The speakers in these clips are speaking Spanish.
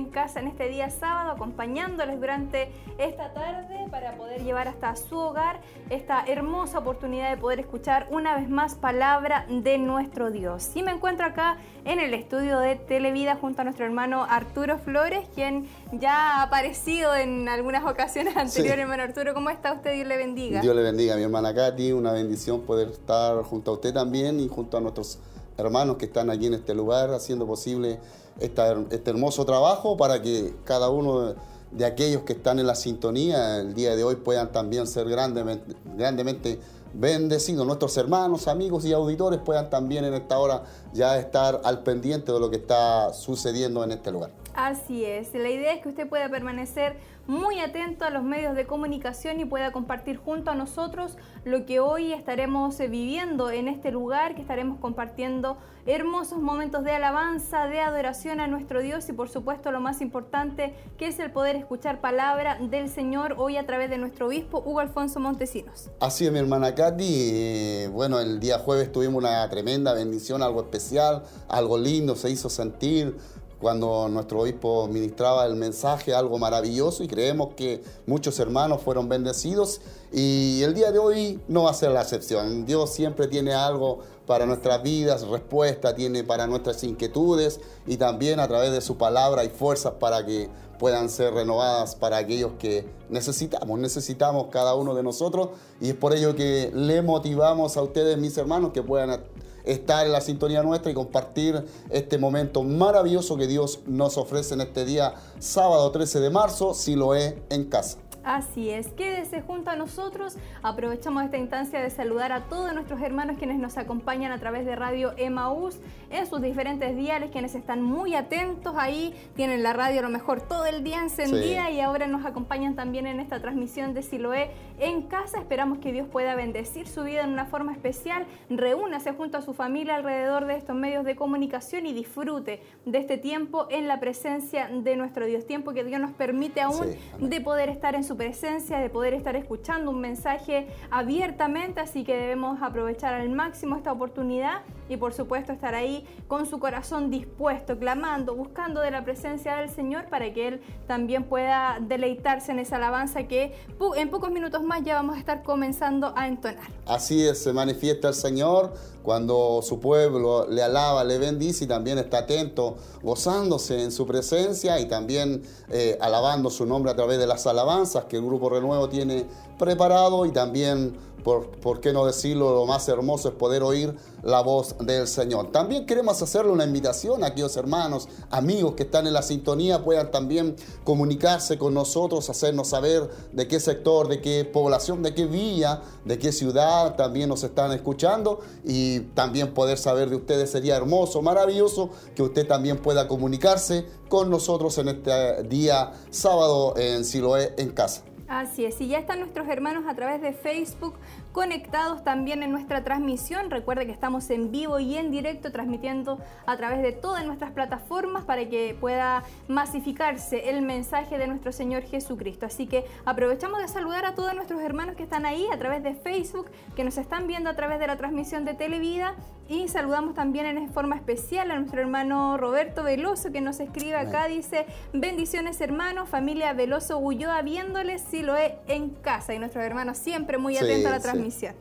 en casa en este día sábado, acompañándoles durante esta tarde para poder llevar hasta su hogar esta hermosa oportunidad de poder escuchar una vez más palabra de nuestro Dios. Y me encuentro acá en el estudio de Televida junto a nuestro hermano Arturo Flores, quien ya ha aparecido en algunas ocasiones anteriores. Hermano Arturo, ¿cómo está usted? Dios le bendiga. Dios le bendiga, mi hermana Katy. Una bendición poder estar junto a usted también y junto a nuestros hermanos que están aquí en este lugar haciendo posible este hermoso trabajo para que cada uno de, aquellos que están en la sintonía el día de hoy puedan también ser grandemente, grandemente bendecidos. Nuestros hermanos, amigos y auditores puedan también en esta hora ya estar al pendiente de lo que está sucediendo en este lugar. Así es, la idea es que usted pueda permanecer muy atento a los medios de comunicación y pueda compartir junto a nosotros lo que hoy estaremos eh, viviendo en este lugar, que estaremos compartiendo hermosos momentos de alabanza, de adoración a nuestro Dios y por supuesto lo más importante que es el poder escuchar palabra del Señor hoy a través de nuestro obispo Hugo Alfonso Montesinos. Así es mi hermana Katy, eh, bueno el día jueves tuvimos una tremenda bendición, algo especial, algo lindo, se hizo sentir cuando nuestro obispo ministraba el mensaje, algo maravilloso y creemos que muchos hermanos fueron bendecidos y el día de hoy no va a ser la excepción. Dios siempre tiene algo para nuestras vidas, respuesta tiene para nuestras inquietudes y también a través de su palabra hay fuerzas para que puedan ser renovadas para aquellos que necesitamos, necesitamos cada uno de nosotros y es por ello que le motivamos a ustedes, mis hermanos, que puedan estar en la sintonía nuestra y compartir este momento maravilloso que Dios nos ofrece en este día, sábado 13 de marzo, si lo es en casa. Así es, quédese junto a nosotros. Aprovechamos esta instancia de saludar a todos nuestros hermanos quienes nos acompañan a través de Radio Emaús en sus diferentes diales, quienes están muy atentos ahí, tienen la radio a lo mejor todo el día encendida y ahora nos acompañan también en esta transmisión de Siloé en casa. Esperamos que Dios pueda bendecir su vida en una forma especial. Reúnase junto a su familia alrededor de estos medios de comunicación y disfrute de este tiempo en la presencia de nuestro Dios. Tiempo que Dios nos permite aún de poder estar en su presencia, de poder estar escuchando un mensaje abiertamente. Así que debemos aprovechar al máximo esta oportunidad y por supuesto estar ahí con su corazón dispuesto, clamando, buscando de la presencia del Señor para que Él también pueda deleitarse en esa alabanza que en pocos minutos más ya vamos a estar comenzando a entonar. Así es, se manifiesta el Señor cuando su pueblo le alaba, le bendice y también está atento, gozándose en su presencia y también eh, alabando su nombre a través de las alabanzas que el Grupo Renuevo tiene preparado y también por, qué no decirlo, lo más hermoso es poder oír la voz del Señor. También queremos hacerle una invitación a aquellos hermanos, amigos que están en la sintonía, puedan también comunicarse con nosotros, hacernos saber de qué sector, de qué población, de qué villa, de qué ciudad también nos están escuchando y también poder saber de ustedes sería hermoso, maravilloso que usted también pueda comunicarse con nosotros en este día sábado en Siloé en casa. Así es, y ya están nuestros hermanos a través de Facebook conectados también en nuestra transmisión. Recuerde que estamos en vivo y en directo transmitiendo a través de todas nuestras plataformas para que pueda masificarse el mensaje de nuestro Señor Jesucristo. Así que aprovechamos de saludar a todos nuestros hermanos que están ahí a través de Facebook, que nos están viendo a través de la transmisión de Televida y saludamos también en forma especial a nuestro hermano Roberto Veloso que nos escribe acá, dice, bendiciones hermanos, familia Veloso Ulloa, viéndoles si lo he en casa. Y nuestros hermanos siempre muy atentos a la transmisión. комиссия.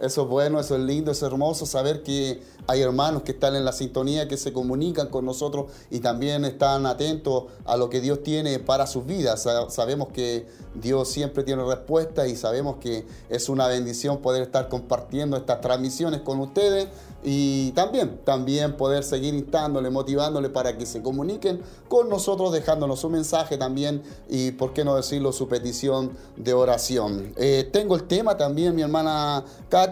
Eso es bueno, eso es lindo, es hermoso saber que hay hermanos que están en la sintonía, que se comunican con nosotros y también están atentos a lo que Dios tiene para sus vidas. Sabemos que Dios siempre tiene respuesta y sabemos que es una bendición poder estar compartiendo estas transmisiones con ustedes y también, también poder seguir instándole, motivándole para que se comuniquen con nosotros, dejándonos su mensaje también y, por qué no decirlo, su petición de oración. Eh, tengo el tema también, mi hermana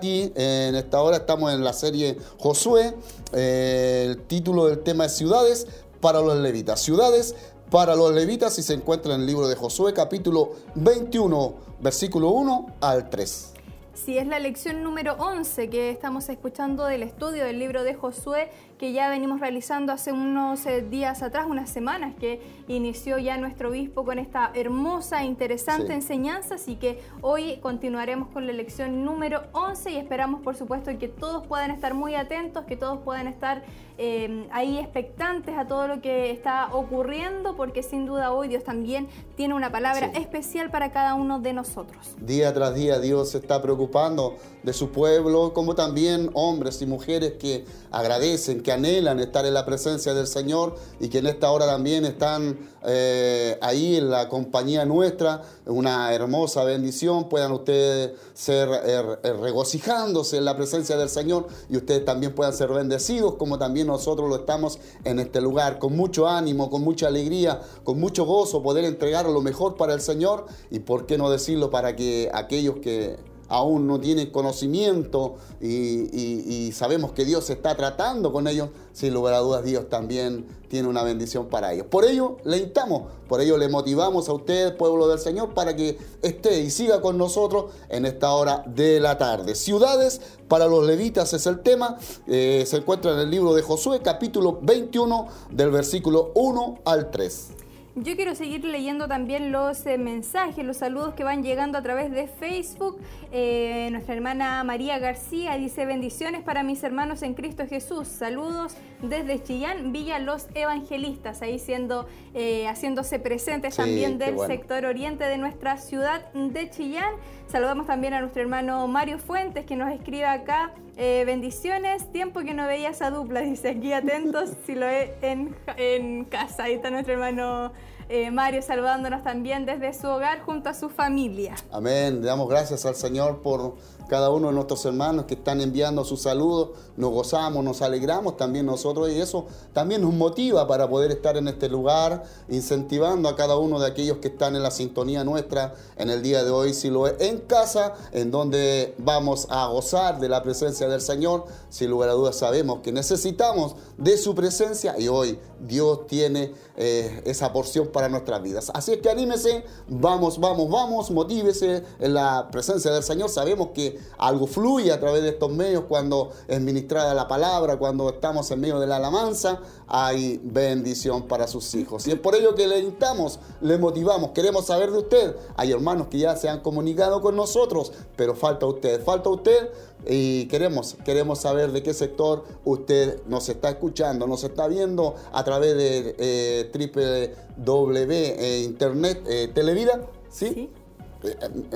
En esta hora estamos en la serie Josué, eh, el título del tema es Ciudades para los levitas. Ciudades para los levitas y se encuentra en el libro de Josué capítulo 21, versículo 1 al 3. Sí, es la lección número 11 que estamos escuchando del estudio del libro de Josué que ya venimos realizando hace unos eh, días atrás, unas semanas que inició ya nuestro obispo con esta hermosa e interesante enseñanza, así que hoy continuaremos con la lección número 11 y esperamos por supuesto que todos puedan estar muy atentos, que todos puedan estar eh, ahí expectantes a todo lo que está ocurriendo, porque sin duda hoy Dios también tiene una palabra especial para cada uno de nosotros. Día tras día Dios se está preocupando de su pueblo, como también hombres y mujeres que agradecen, que anhelan estar en la presencia del Señor y que en esta hora también están eh, ahí en la compañía nuestra, una hermosa bendición, puedan ustedes ser er, er, regocijándose en la presencia del Señor y ustedes también puedan ser bendecidos como también nosotros lo estamos en este lugar, con mucho ánimo, con mucha alegría, con mucho gozo, poder entregar lo mejor para el Señor y por qué no decirlo para que aquellos que aún no tienen conocimiento y, sabemos que Dios está tratando con ellos, sin lugar a dudas Dios también tiene una bendición para ellos. Por ello le instamos, por ello le motivamos a usted, pueblo del Señor, para que esté y siga con nosotros en esta hora de la tarde. Ciudades para los levitas es el tema, eh, se encuentra en el libro de Josué, capítulo 21, del versículo 1 al 3. Yo quiero seguir leyendo también los eh, mensajes, los saludos que van llegando a través de Facebook. Eh, nuestra hermana María García dice bendiciones para mis hermanos en Cristo Jesús. Saludos desde Chillán, Villa Los Evangelistas, ahí siendo, eh, haciéndose presentes también del sector oriente de nuestra ciudad de Chillán. Saludamos también a nuestro hermano Mario Fuentes que nos escribe acá. bendiciones, tiempo que no veía esa dupla, dice aquí atentos si lo ve en, en casa. Ahí está nuestro hermano eh, Mario saludándonos también desde su hogar junto a su familia. Amén. Le damos gracias al Señor por cada uno de nuestros hermanos que están enviando sus saludos, nos gozamos, nos alegramos también nosotros y eso también nos motiva para poder estar en este lugar, incentivando a cada uno de aquellos que están en la sintonía nuestra en el día de hoy, si lo es en casa, en donde vamos a gozar de la presencia del Señor, sin lugar a dudas sabemos que necesitamos de su presencia y hoy Dios tiene eh, esa porción para nuestras vidas. Así es que anímese, vamos, vamos, vamos, motívese en la presencia del Señor, sabemos que algo fluye a través de estos medios cuando es ministrada la palabra, cuando estamos en medio de la alabanza, hay bendición para sus hijos. Y es por ello que le invitamos, le motivamos, queremos saber de usted. Hay hermanos que ya se han comunicado con nosotros, pero falta usted, falta usted y queremos, queremos saber de qué sector usted nos está escuchando, nos está viendo a través de eh, www eh, internet eh, televida, ¿sí?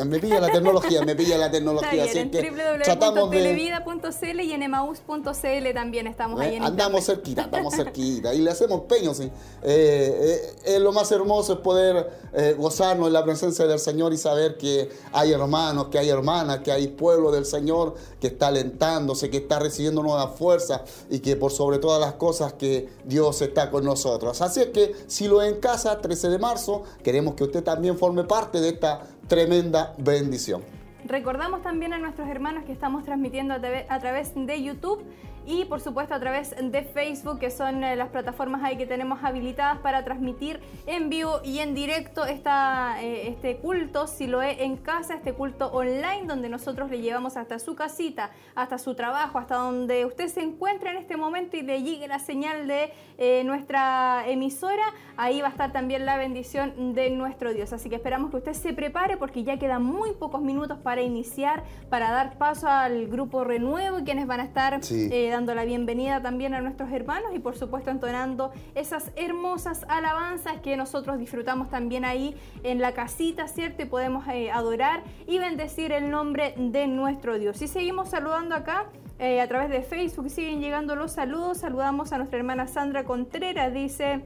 Me pilla la tecnología, me pilla la tecnología. así en www.televida.cl y en emaus.cl también estamos ahí. En andamos cerquita, andamos cerquita y le hacemos peño, sí. Eh, eh, lo más hermoso es poder gozarnos en la presencia del Señor y saber que hay hermanos, que hay hermanas, que hay pueblo del Señor que está alentándose, que está recibiendo nuevas fuerzas y que por sobre todas las cosas que Dios está con nosotros. Así es que si lo en casa, 13 de marzo, queremos que usted también forme parte de esta tremenda bendición. Recordamos también a nuestros hermanos que estamos transmitiendo a, través de YouTube y por supuesto a través de Facebook, que son eh, las plataformas ahí que tenemos habilitadas para transmitir en vivo y en directo esta, eh, este culto, si lo es en casa, este culto online, donde nosotros le llevamos hasta su casita, hasta su trabajo, hasta donde usted se encuentre en este momento y le llegue la señal de eh, nuestra emisora, ahí va a estar también la bendición de nuestro Dios. Así que esperamos que usted se prepare porque ya quedan muy pocos minutos para iniciar, para dar paso al grupo Renuevo y quienes van a estar dando la bienvenida también a nuestros hermanos y por supuesto entonando esas hermosas alabanzas que nosotros disfrutamos también ahí en la casita, ¿cierto? Y podemos eh, adorar y bendecir el nombre de nuestro Dios. Y seguimos saludando acá. Eh, a través de Facebook siguen llegando los saludos. Saludamos a nuestra hermana Sandra Contreras, dice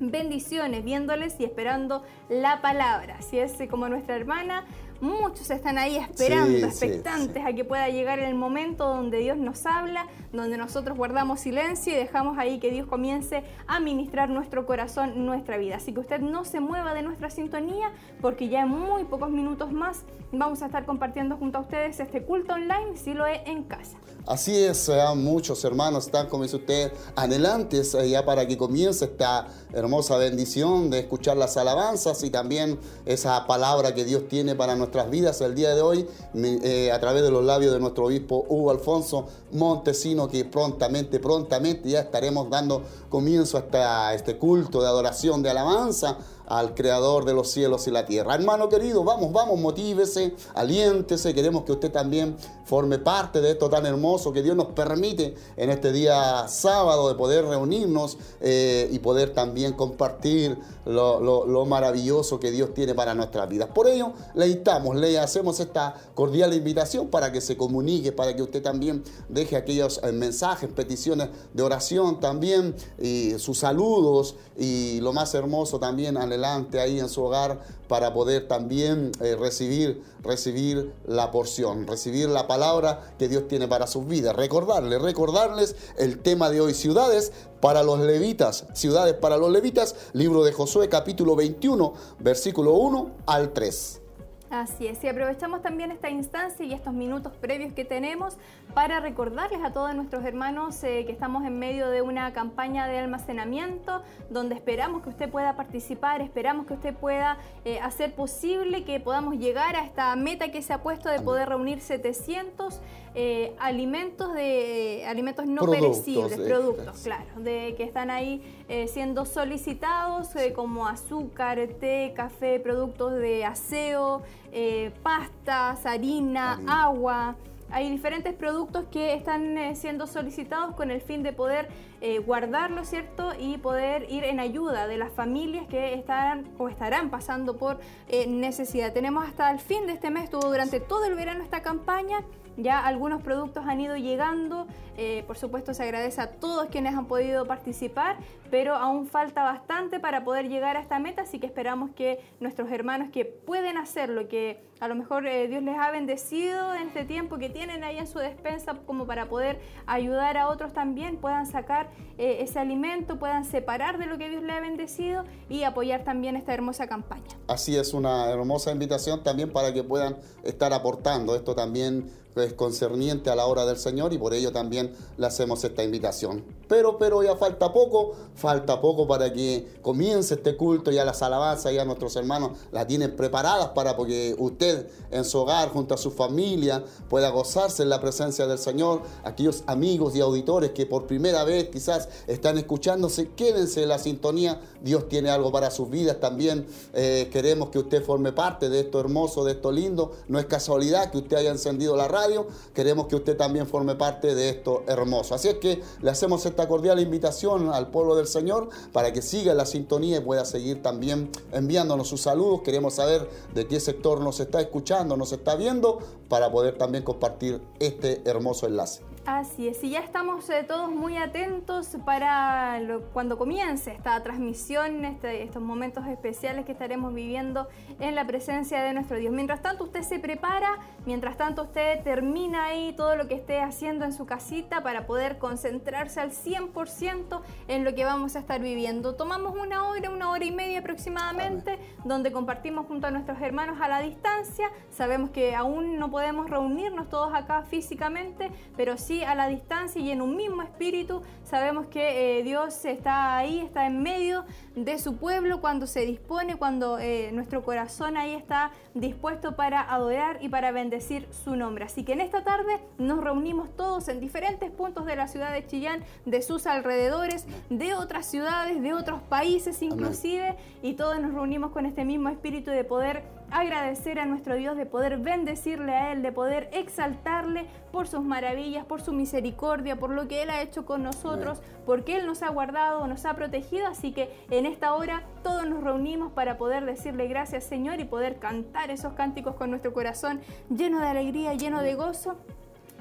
bendiciones, viéndoles y esperando la palabra. Así es como nuestra hermana Muchos están ahí esperando, expectantes a que pueda llegar el momento donde Dios nos habla, donde nosotros guardamos silencio y dejamos ahí que Dios comience a ministrar nuestro corazón, nuestra vida. Así que usted no se mueva de nuestra sintonía porque ya en muy pocos minutos más vamos a estar compartiendo junto a ustedes este culto online, si lo es en casa. Así es, muchos hermanos están, como dice usted, adelantes eh, ya para que comience esta hermosa bendición de escuchar las alabanzas y también esa palabra que Dios tiene para nuestras vidas el día de hoy eh, a través de los labios de nuestro obispo Hugo Alfonso Montesino, que prontamente, prontamente ya estaremos dando comienzo a este culto de adoración, de alabanza al creador de los cielos y la tierra. Hermano querido, vamos, vamos, motívese, aliéntese, queremos que usted también forme parte de esto tan hermoso que Dios nos permite en este día sábado de poder reunirnos eh, y poder también compartir lo, maravilloso que Dios tiene para nuestras vidas. Por ello, le invitamos, le hacemos esta cordial invitación para que se comunique, para que usted también deje aquellos eh, mensajes, peticiones de oración también, y sus saludos y lo más hermoso también, ahí en su hogar para poder también eh, recibir, recibir la porción, recibir la palabra que Dios tiene para sus vidas. Recordarles, recordarles el tema de hoy, ciudades para los levitas, ciudades para los levitas, libro de Josué capítulo 21, versículo 1 al 3. Así es, y aprovechamos también esta instancia y estos minutos previos que tenemos para recordarles a todos nuestros hermanos eh, que estamos en medio de una campaña de almacenamiento donde esperamos que usted pueda participar, esperamos que usted pueda eh, hacer posible que podamos llegar a esta meta que se ha puesto de poder reunir 700 eh, alimentos de alimentos no perecibles, productos, claro, de que están ahí siendo solicitados como azúcar, té, café, productos de aseo, eh, pastas, harina, agua. Hay diferentes productos que están eh, siendo solicitados con el fin de poder eh, guardarlo, ¿cierto? Y poder ir en ayuda de las familias que estarán o estarán pasando por necesidad. Tenemos hasta el fin de este mes, estuvo durante todo el verano esta campaña ya algunos productos han ido llegando, eh, por supuesto se agradece a todos quienes han podido participar, pero aún falta bastante para poder llegar a esta meta, así que esperamos que nuestros hermanos que pueden hacerlo, que a lo mejor eh, Dios les ha bendecido en este tiempo que tienen ahí en su despensa como para poder ayudar a otros también, puedan sacar eh, ese alimento, puedan separar de lo que Dios les ha bendecido y apoyar también esta hermosa campaña. Así es, una hermosa invitación también para que puedan estar aportando. Esto también concerniente a la hora del Señor y por ello también le hacemos esta invitación. Pero, pero ya falta poco, falta poco para que comience este culto, ya las alabanzas, ya nuestros hermanos la tienen preparadas para que usted en su hogar, junto a su familia, pueda gozarse en la presencia del Señor. Aquellos amigos y auditores que por primera vez quizás están escuchándose, quédense en la sintonía. Dios tiene algo para sus vidas también. Eh, queremos que usted forme parte de esto hermoso, de esto lindo. No es casualidad que usted haya encendido la radio queremos que usted también forme parte de esto hermoso. Así es que le hacemos esta cordial invitación al pueblo del Señor para que siga la sintonía y pueda seguir también enviándonos sus saludos. Queremos saber de qué sector nos está escuchando, nos está viendo, para poder también compartir este hermoso enlace. Así es, y ya estamos eh, todos muy atentos para cuando comience esta transmisión, este, estos momentos especiales que estaremos viviendo en la presencia de nuestro Dios. Mientras tanto, usted se prepara, mientras tanto, usted termina ahí todo lo que esté haciendo en su casita para poder concentrarse al 100% en lo que vamos a estar viviendo. Tomamos una hora, una hora y media aproximadamente, donde compartimos junto a nuestros hermanos a la distancia. Sabemos que aún no podemos reunirnos todos acá físicamente, pero sí a la distancia y en un mismo espíritu. Sabemos que eh, Dios está ahí, está en medio de su pueblo cuando se dispone, cuando eh, nuestro corazón ahí está dispuesto para adorar y para bendecir su nombre. Así que en esta tarde nos reunimos todos en diferentes puntos de la ciudad de Chillán, de sus alrededores, de otras ciudades, de otros países inclusive, y todos nos reunimos con este mismo espíritu de poder agradecer a nuestro Dios, de poder bendecirle a Él, de poder exaltarle por sus maravillas, por su misericordia, por lo que Él ha hecho con nosotros, porque Él nos ha guardado, nos ha protegido. Así que en esta hora todos nos reunimos para poder decirle gracias Señor y poder cantar esos cánticos con nuestro corazón lleno de alegría, lleno de gozo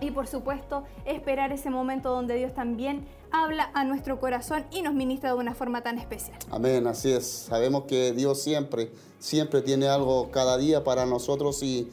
y por supuesto esperar ese momento donde Dios también habla a nuestro corazón y nos ministra de una forma tan especial. Amén, así es. Sabemos que Dios siempre, siempre tiene algo cada día para nosotros y,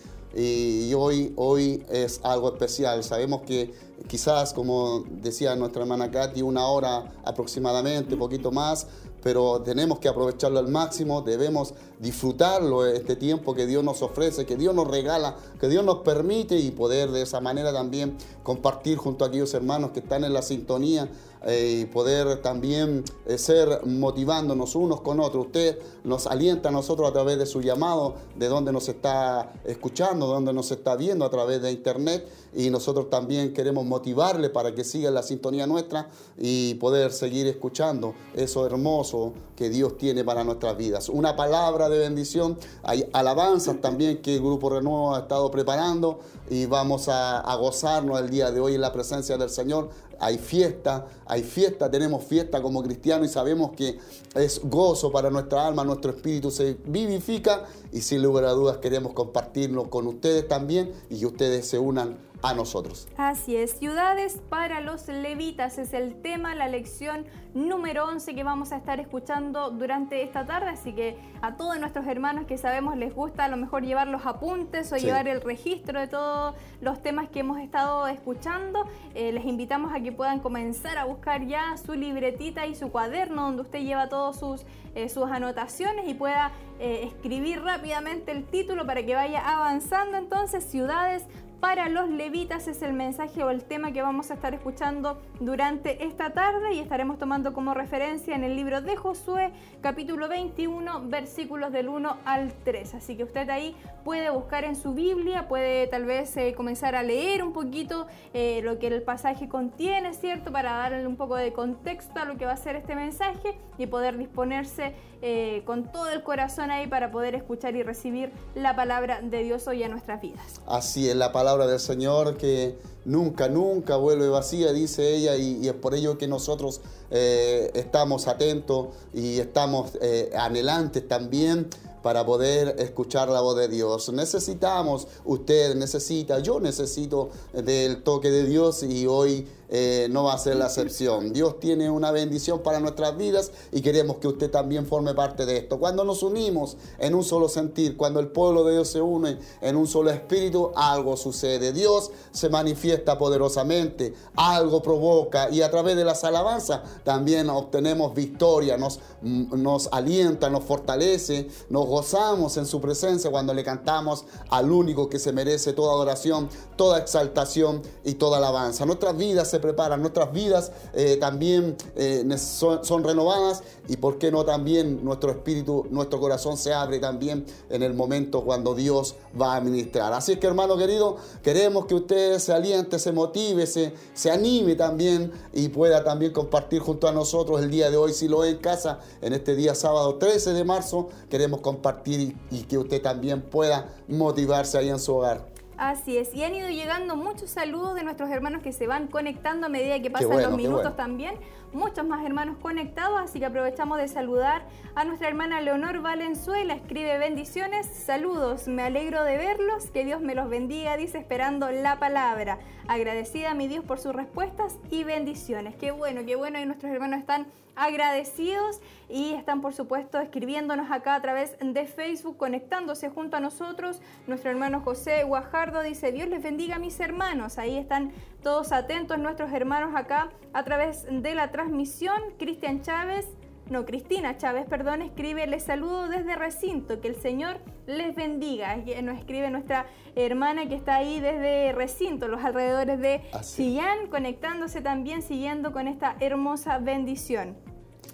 hoy, hoy es algo especial. Sabemos que quizás, como decía nuestra hermana Katy, una hora aproximadamente, un poquito más, pero tenemos que aprovecharlo al máximo, debemos disfrutarlo, este tiempo que Dios nos ofrece, que Dios nos regala, que Dios nos permite y poder de esa manera también compartir junto a aquellos hermanos que están en la sintonía eh, y poder también eh, ser motivándonos unos con otros. Usted nos alienta a nosotros a través de su llamado, de donde nos está escuchando, de donde nos está viendo a través de internet y nosotros también queremos motivarle para que siga la sintonía nuestra y poder seguir escuchando eso hermoso que Dios tiene para nuestras vidas. Una palabra de bendición, hay alabanzas también que el Grupo Renuevo ha estado preparando y vamos a, a gozarnos el día de hoy en la presencia del Señor hay fiesta, hay fiesta, tenemos fiesta como cristianos y sabemos que es gozo para nuestra alma, nuestro espíritu se vivifica y sin lugar a dudas queremos compartirlo con ustedes también y que ustedes se unan a nosotros. Así es, ciudades para los levitas es el tema, la lección número 11 que vamos a estar escuchando durante esta tarde, así que a todos nuestros hermanos que sabemos les gusta a lo mejor llevar los apuntes o llevar el registro de todos los temas que hemos estado escuchando, eh, les invitamos a que puedan comenzar a buscar ya su libretita y su cuaderno donde usted lleva todas sus, eh, sus anotaciones y pueda eh, escribir rápidamente el título para que vaya avanzando. Entonces ciudades para los levitas es el mensaje o el tema que vamos a estar escuchando durante esta tarde y estaremos tomando como referencia en el libro de Josué capítulo 21 versículos del 1 al 3. Así que usted ahí puede buscar en su Biblia, puede tal vez eh, comenzar a leer un poquito eh, lo que el pasaje contiene, ¿cierto? Para darle un poco de contexto a lo que va a ser este mensaje y poder disponerse eh, con todo el corazón ahí para poder escuchar y recibir la palabra de Dios hoy en nuestras vidas. Así es la palabra del Señor que nunca, nunca vuelve vacía, dice ella, y, es por ello que nosotros eh, estamos atentos y estamos eh, anhelantes también para poder escuchar la voz de Dios. Necesitamos, usted necesita, yo necesito del toque de Dios y hoy eh, no va a ser la excepción. Dios tiene una bendición para nuestras vidas y queremos que usted también forme parte de esto. Cuando nos unimos en un solo sentir, cuando el pueblo de Dios se une en un solo espíritu, algo sucede. Dios se manifiesta poderosamente, algo provoca y a través de las alabanzas también obtenemos victoria, nos, nos alienta, nos fortalece, nos gozamos en su presencia cuando le cantamos al único que se merece toda adoración, toda exaltación y toda alabanza. Nuestras vidas se preparan, nuestras vidas eh, también eh, son, renovadas y por qué no también nuestro espíritu, nuestro corazón se abre también en el momento cuando Dios va a ministrar. Así es que hermano querido, queremos que usted se aliente, se motive, se, se anime también y pueda también compartir junto a nosotros el día de hoy, si lo ve en casa, en este día sábado 13 de marzo, queremos compartir y que usted también pueda motivarse ahí en su hogar. Así es, y han ido llegando muchos saludos de nuestros hermanos que se van conectando a medida que pasan los minutos también. Muchos más hermanos conectados, así que aprovechamos de saludar a nuestra hermana Leonor Valenzuela. Escribe bendiciones, saludos, me alegro de verlos, que Dios me los bendiga, dice esperando la palabra. Agradecida a mi Dios por sus respuestas y bendiciones. Qué bueno, qué bueno, y nuestros hermanos están agradecidos y están por supuesto escribiéndonos acá a través de Facebook, conectándose junto a nosotros. Nuestro hermano José Guajardo dice, Dios les bendiga a mis hermanos. Ahí están todos atentos nuestros hermanos acá a través de la transmisión. Cristian Chávez, no, Cristina Chávez, perdón, escribe, les saludo desde recinto, que el Señor les bendiga. Nos escribe nuestra hermana que está ahí desde recinto, los alrededores de Chillán, conectándose también, siguiendo con esta hermosa bendición.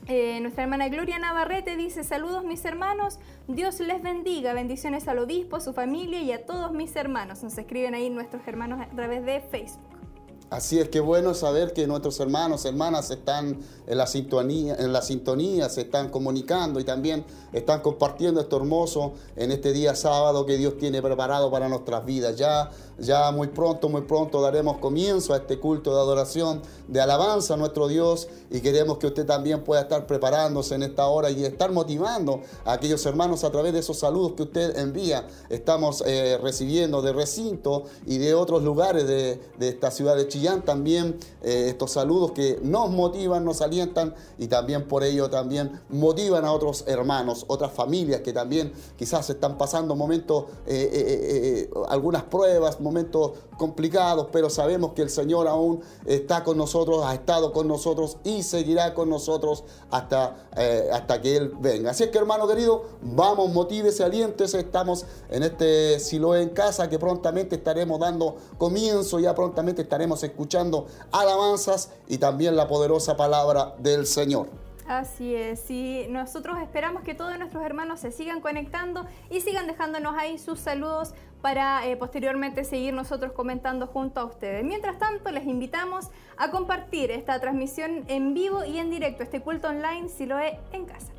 Eh, nuestra hermana Gloria Navarrete dice, saludos mis hermanos, Dios les bendiga, bendiciones al obispo, a su familia y a todos mis hermanos. Nos escriben ahí nuestros hermanos a través de Facebook. Así es que bueno saber que nuestros hermanos, hermanas están en la sintonía, en la sintonía, se están comunicando y también están compartiendo esto hermoso en este día sábado que Dios tiene preparado para nuestras vidas. Ya, ya muy pronto, muy pronto daremos comienzo a este culto de adoración, de alabanza a nuestro Dios y queremos que usted también pueda estar preparándose en esta hora y estar motivando a aquellos hermanos a través de esos saludos que usted envía. Estamos eh, recibiendo de recinto y de otros lugares de, esta ciudad de Chile también eh, estos saludos que nos motivan, nos alientan y también por ello también motivan a otros hermanos, otras familias que también quizás están pasando momentos, eh, algunas pruebas, momentos complicados, pero sabemos que el Señor aún está con nosotros, ha estado con nosotros y seguirá con nosotros hasta, hasta que Él venga. Así es que hermano querido, vamos, motívese, aliéntese, estamos en este Siloé en casa que prontamente estaremos dando comienzo, ya prontamente estaremos escuchando alabanzas y también la poderosa palabra del Señor. Así es, y nosotros esperamos que todos nuestros hermanos se sigan conectando y sigan dejándonos ahí sus saludos para eh, posteriormente seguir nosotros comentando junto a ustedes. Mientras tanto, les invitamos a compartir esta transmisión en vivo y en directo, este culto online, si lo es en casa.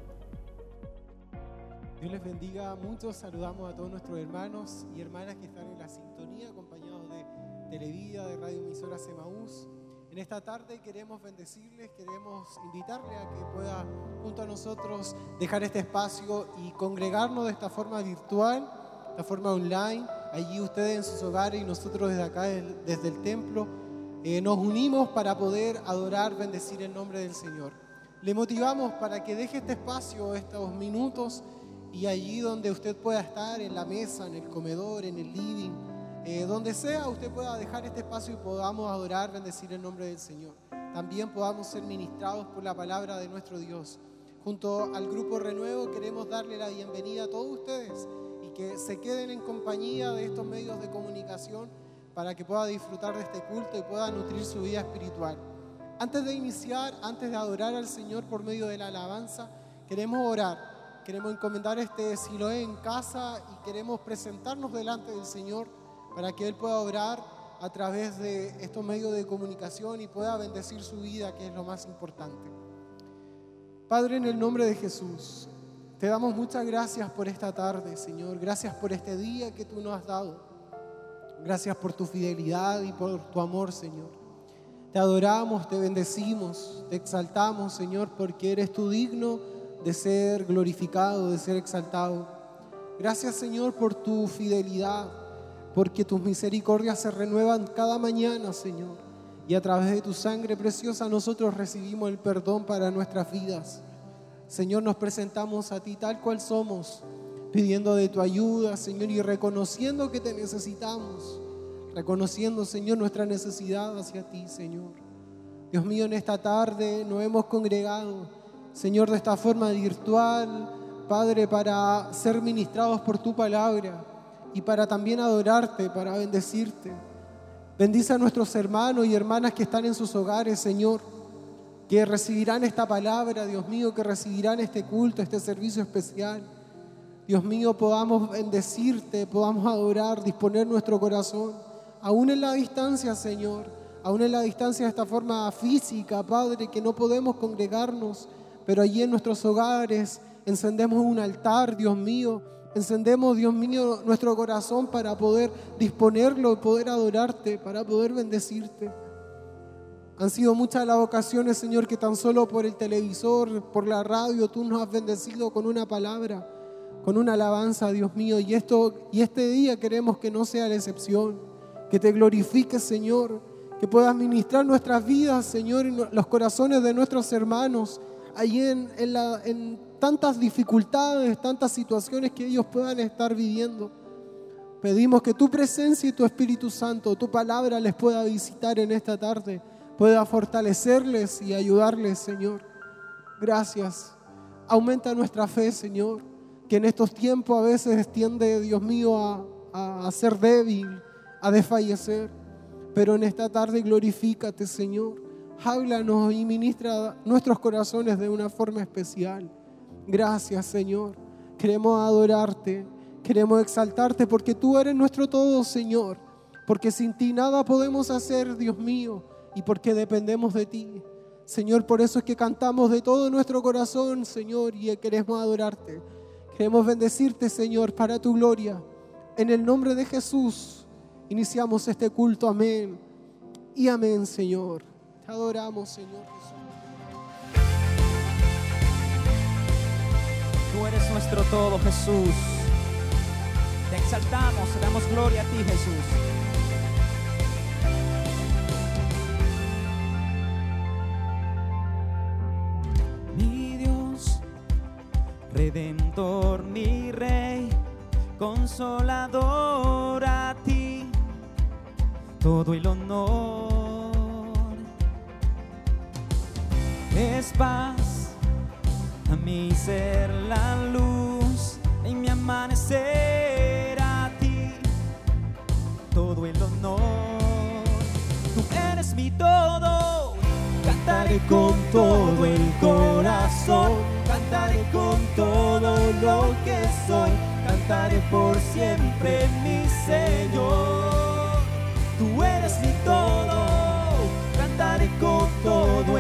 Dios les bendiga mucho, saludamos a todos nuestros hermanos y hermanas que están en la sintonía, acompañados de Televida, de Radio Emisora Semaús. En esta tarde queremos bendecirles, queremos invitarle a que pueda junto a nosotros dejar este espacio y congregarnos de esta forma virtual, esta forma online. Allí ustedes en sus hogares y nosotros desde acá, desde el templo, eh, nos unimos para poder adorar, bendecir el nombre del Señor. Le motivamos para que deje este espacio, estos minutos, y allí donde usted pueda estar, en la mesa, en el comedor, en el living, eh, donde sea usted pueda dejar este espacio y podamos adorar, bendecir el nombre del Señor. También podamos ser ministrados por la palabra de nuestro Dios. Junto al grupo Renuevo queremos darle la bienvenida a todos ustedes que se queden en compañía de estos medios de comunicación para que pueda disfrutar de este culto y pueda nutrir su vida espiritual. Antes de iniciar, antes de adorar al Señor por medio de la alabanza, queremos orar. Queremos encomendar este Siloé en casa y queremos presentarnos delante del Señor para que Él pueda obrar a través de estos medios de comunicación y pueda bendecir su vida, que es lo más importante. Padre, en el nombre de Jesús, te damos muchas gracias por esta tarde, Señor. Gracias por este día que tú nos has dado. Gracias por tu fidelidad y por tu amor, Señor. Te adoramos, te bendecimos, te exaltamos, Señor, porque eres tú digno de ser glorificado, de ser exaltado. Gracias, Señor, por tu fidelidad porque tus misericordias se renuevan cada mañana, Señor. Y a través de tu sangre preciosa nosotros recibimos el perdón para nuestras vidas. Señor, nos presentamos a ti tal cual somos, pidiendo de tu ayuda, Señor, y reconociendo que te necesitamos. Reconociendo, Señor, nuestra necesidad hacia ti, Señor. Dios mío, en esta tarde nos hemos congregado, Señor, de esta forma virtual, Padre, para ser ministrados por tu palabra y para también adorarte, para bendecirte. Bendice a nuestros hermanos y hermanas que están en sus hogares, Señor, que recibirán esta palabra, Dios mío, que recibirán este culto, este servicio especial. Dios mío, podamos bendecirte, podamos adorar, disponer nuestro corazón, aún en la distancia, Señor, aún en la distancia de esta forma física, Padre, que no podemos congregarnos, pero allí en nuestros hogares encendemos un altar, Dios mío, Encendemos, Dios mío, nuestro corazón para poder disponerlo, poder adorarte, para poder bendecirte. Han sido muchas las ocasiones, Señor, que tan solo por el televisor, por la radio, tú nos has bendecido con una palabra, con una alabanza, Dios mío. Y, esto, y este día queremos que no sea la excepción, que te glorifiques, Señor, que puedas ministrar nuestras vidas, Señor, y los corazones de nuestros hermanos, allí en, en, en tantas dificultades, tantas situaciones que ellos puedan estar viviendo. Pedimos que tu presencia y tu Espíritu Santo, tu palabra les pueda visitar en esta tarde, pueda fortalecerles y ayudarles, Señor. Gracias. Aumenta nuestra fe, Señor, que en estos tiempos a veces tiende, Dios mío, a, a ser débil, a desfallecer. Pero en esta tarde glorifícate, Señor. Háblanos y ministra nuestros corazones de una forma especial. Gracias, Señor. Queremos adorarte, queremos exaltarte porque tú eres nuestro todo, Señor. Porque sin ti nada podemos hacer, Dios mío, y porque dependemos de ti. Señor, por eso es que cantamos de todo nuestro corazón, Señor, y queremos adorarte. Queremos bendecirte, Señor, para tu gloria. En el nombre de Jesús iniciamos este culto. Amén. Y amén, Señor. Te adoramos, Señor. Tú eres nuestro todo, Jesús. Te exaltamos, te damos gloria a ti, Jesús. Redentor mi Rey, consolador a ti, todo el honor. Es paz a mi ser la luz y mi amanecer a ti, todo el honor, tú eres mi todo, cantaré con todo el corazón cantaré con todo lo que soy, cantaré por siempre mi Señor. Tú eres mi todo, cantaré con todo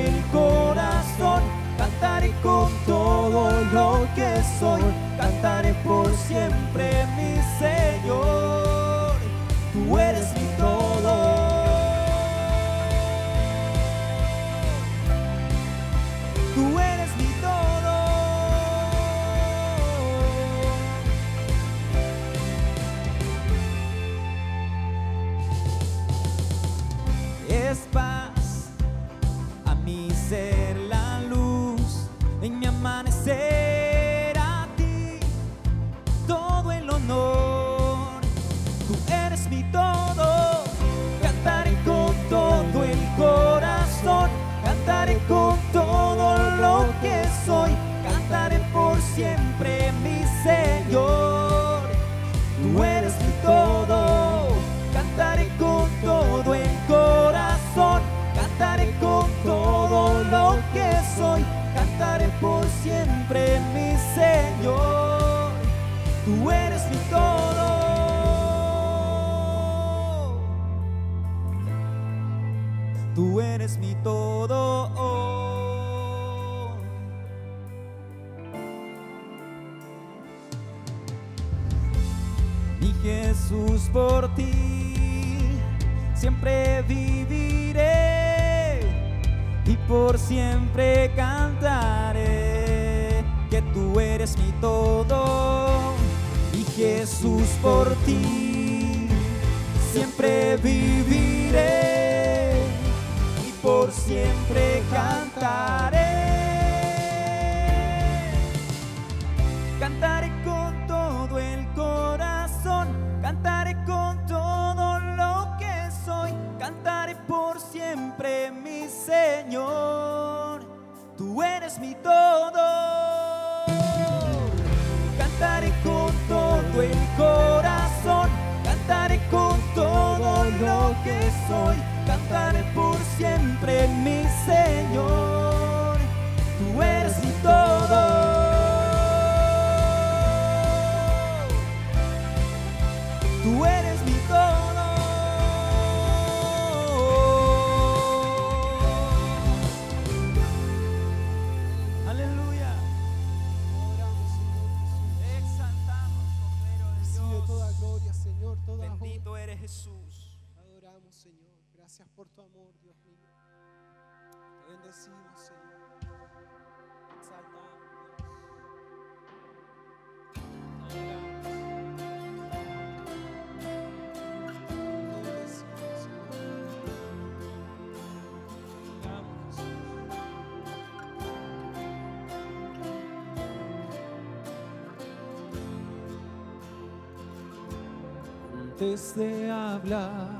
antes de hablar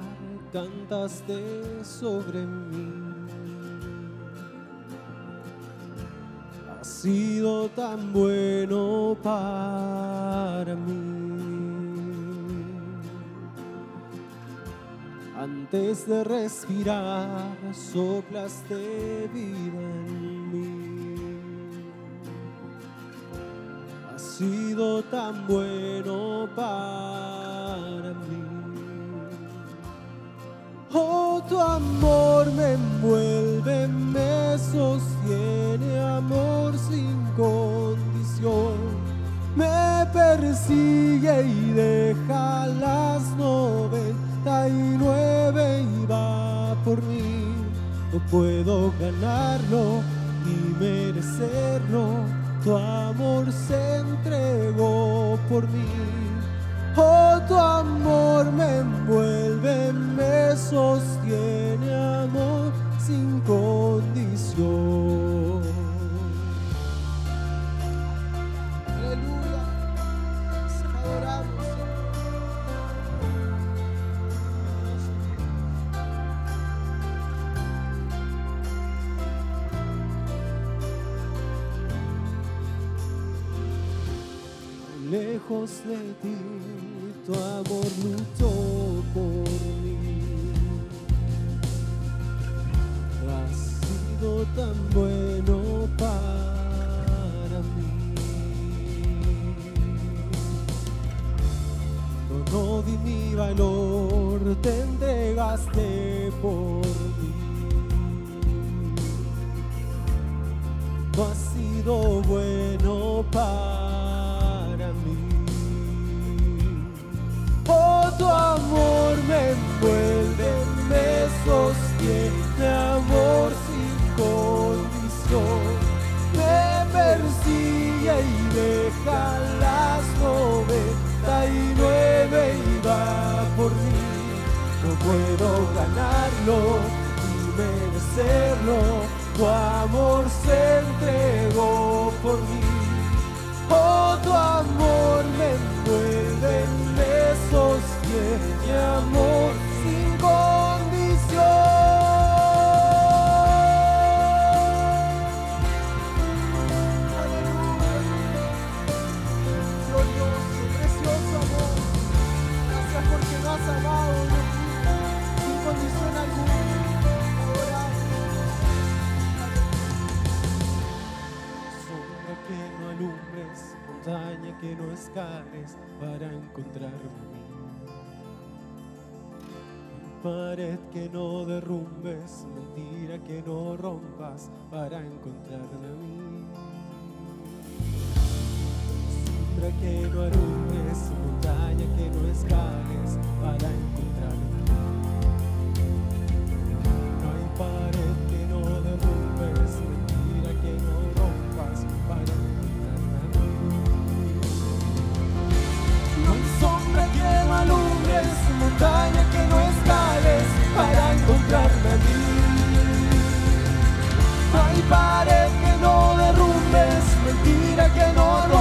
cantaste sobre mí. Has sido tan bueno para mí. Antes de respirar, soplaste vida en mí. Ha sido tan bueno para mí. tu amor me envuelve, me sostiene, amor sin condición. Me persigue y deja las noventa y nueve y va por mí. No puedo ganarlo ni merecerlo, tu amor se entregó por mí. Oh, tu amor me envuelve, me sostiene, amor sin condición. Aleluya, adoramos. Lejos de ti tu amor luchó por mí. Has sido tan bueno para mí. No, no di mi valor, te entregaste por mí. No has sido bueno para tu amor me envuelve, me sostiene, amor sin condición. Me persigue y deja las noventa y nueve y va por mí. No puedo ganarlo ni merecerlo. Tu amor se entregó por mí. Oh, tu amor me que no alumbres, montaña que no escales para encontrarme. Pared que no derrumbes, mentira que no rompas para encontrarme a mí. Sombra que no alumbres, montaña que no escales para encontrarme a mí. No hay pared que no derrumbes, mentira que no rompas para encontrarme a mí. No hay sombra que no alumbres, montaña que para encontrarme a mí. No hay pared que no derrumbes, mentira que no rompas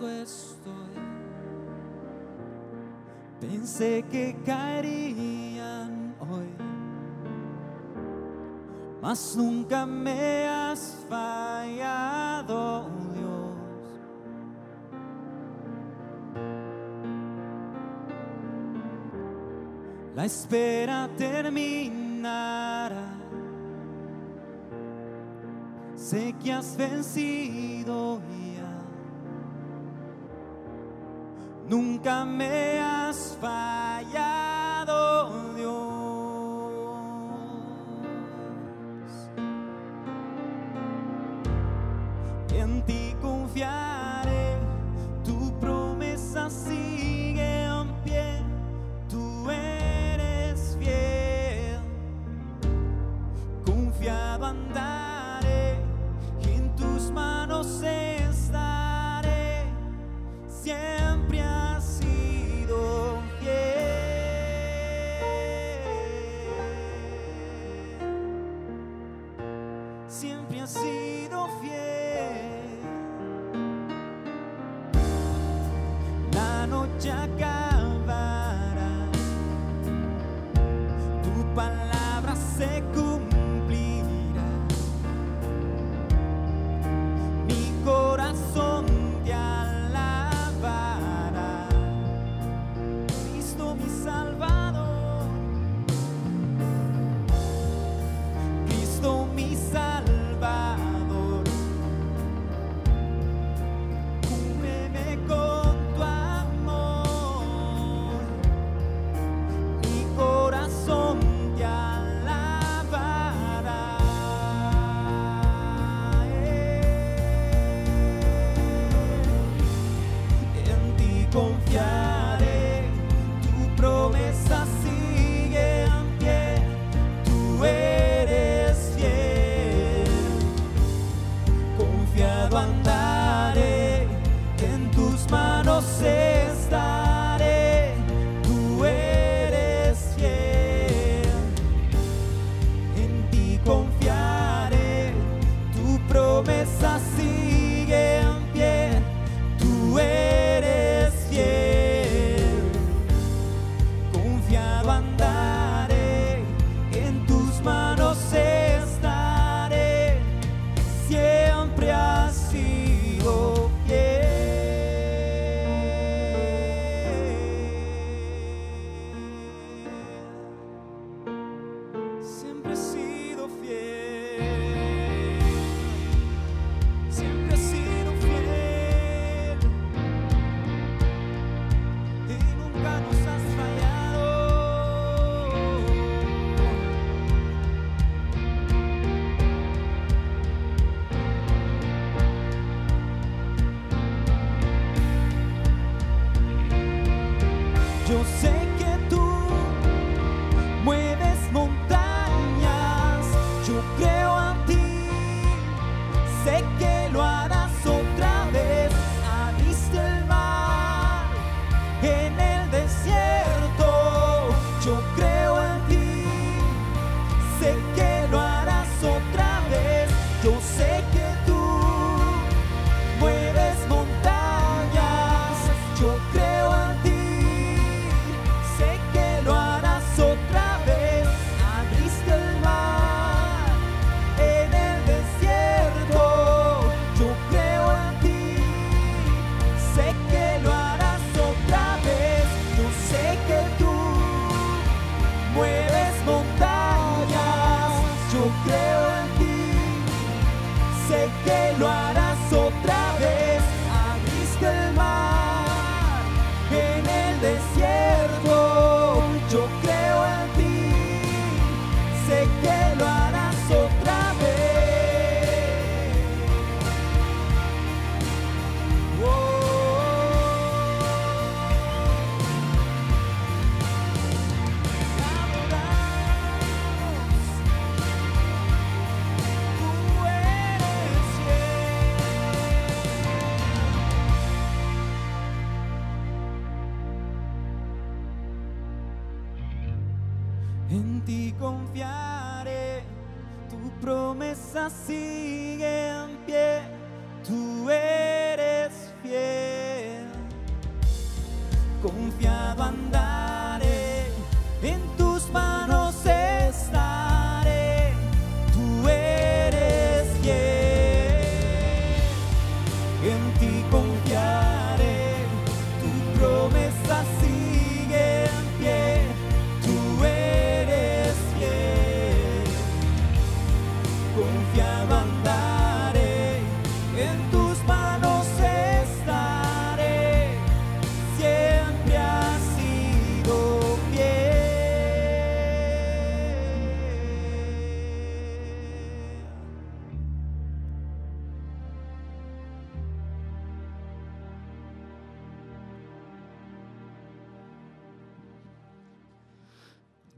rodeando estoy. Pensé que caerían hoy, mas nunca me has fallado, Dios. La espera terminará. Sé que has vencido ya. Nunca me has fallado,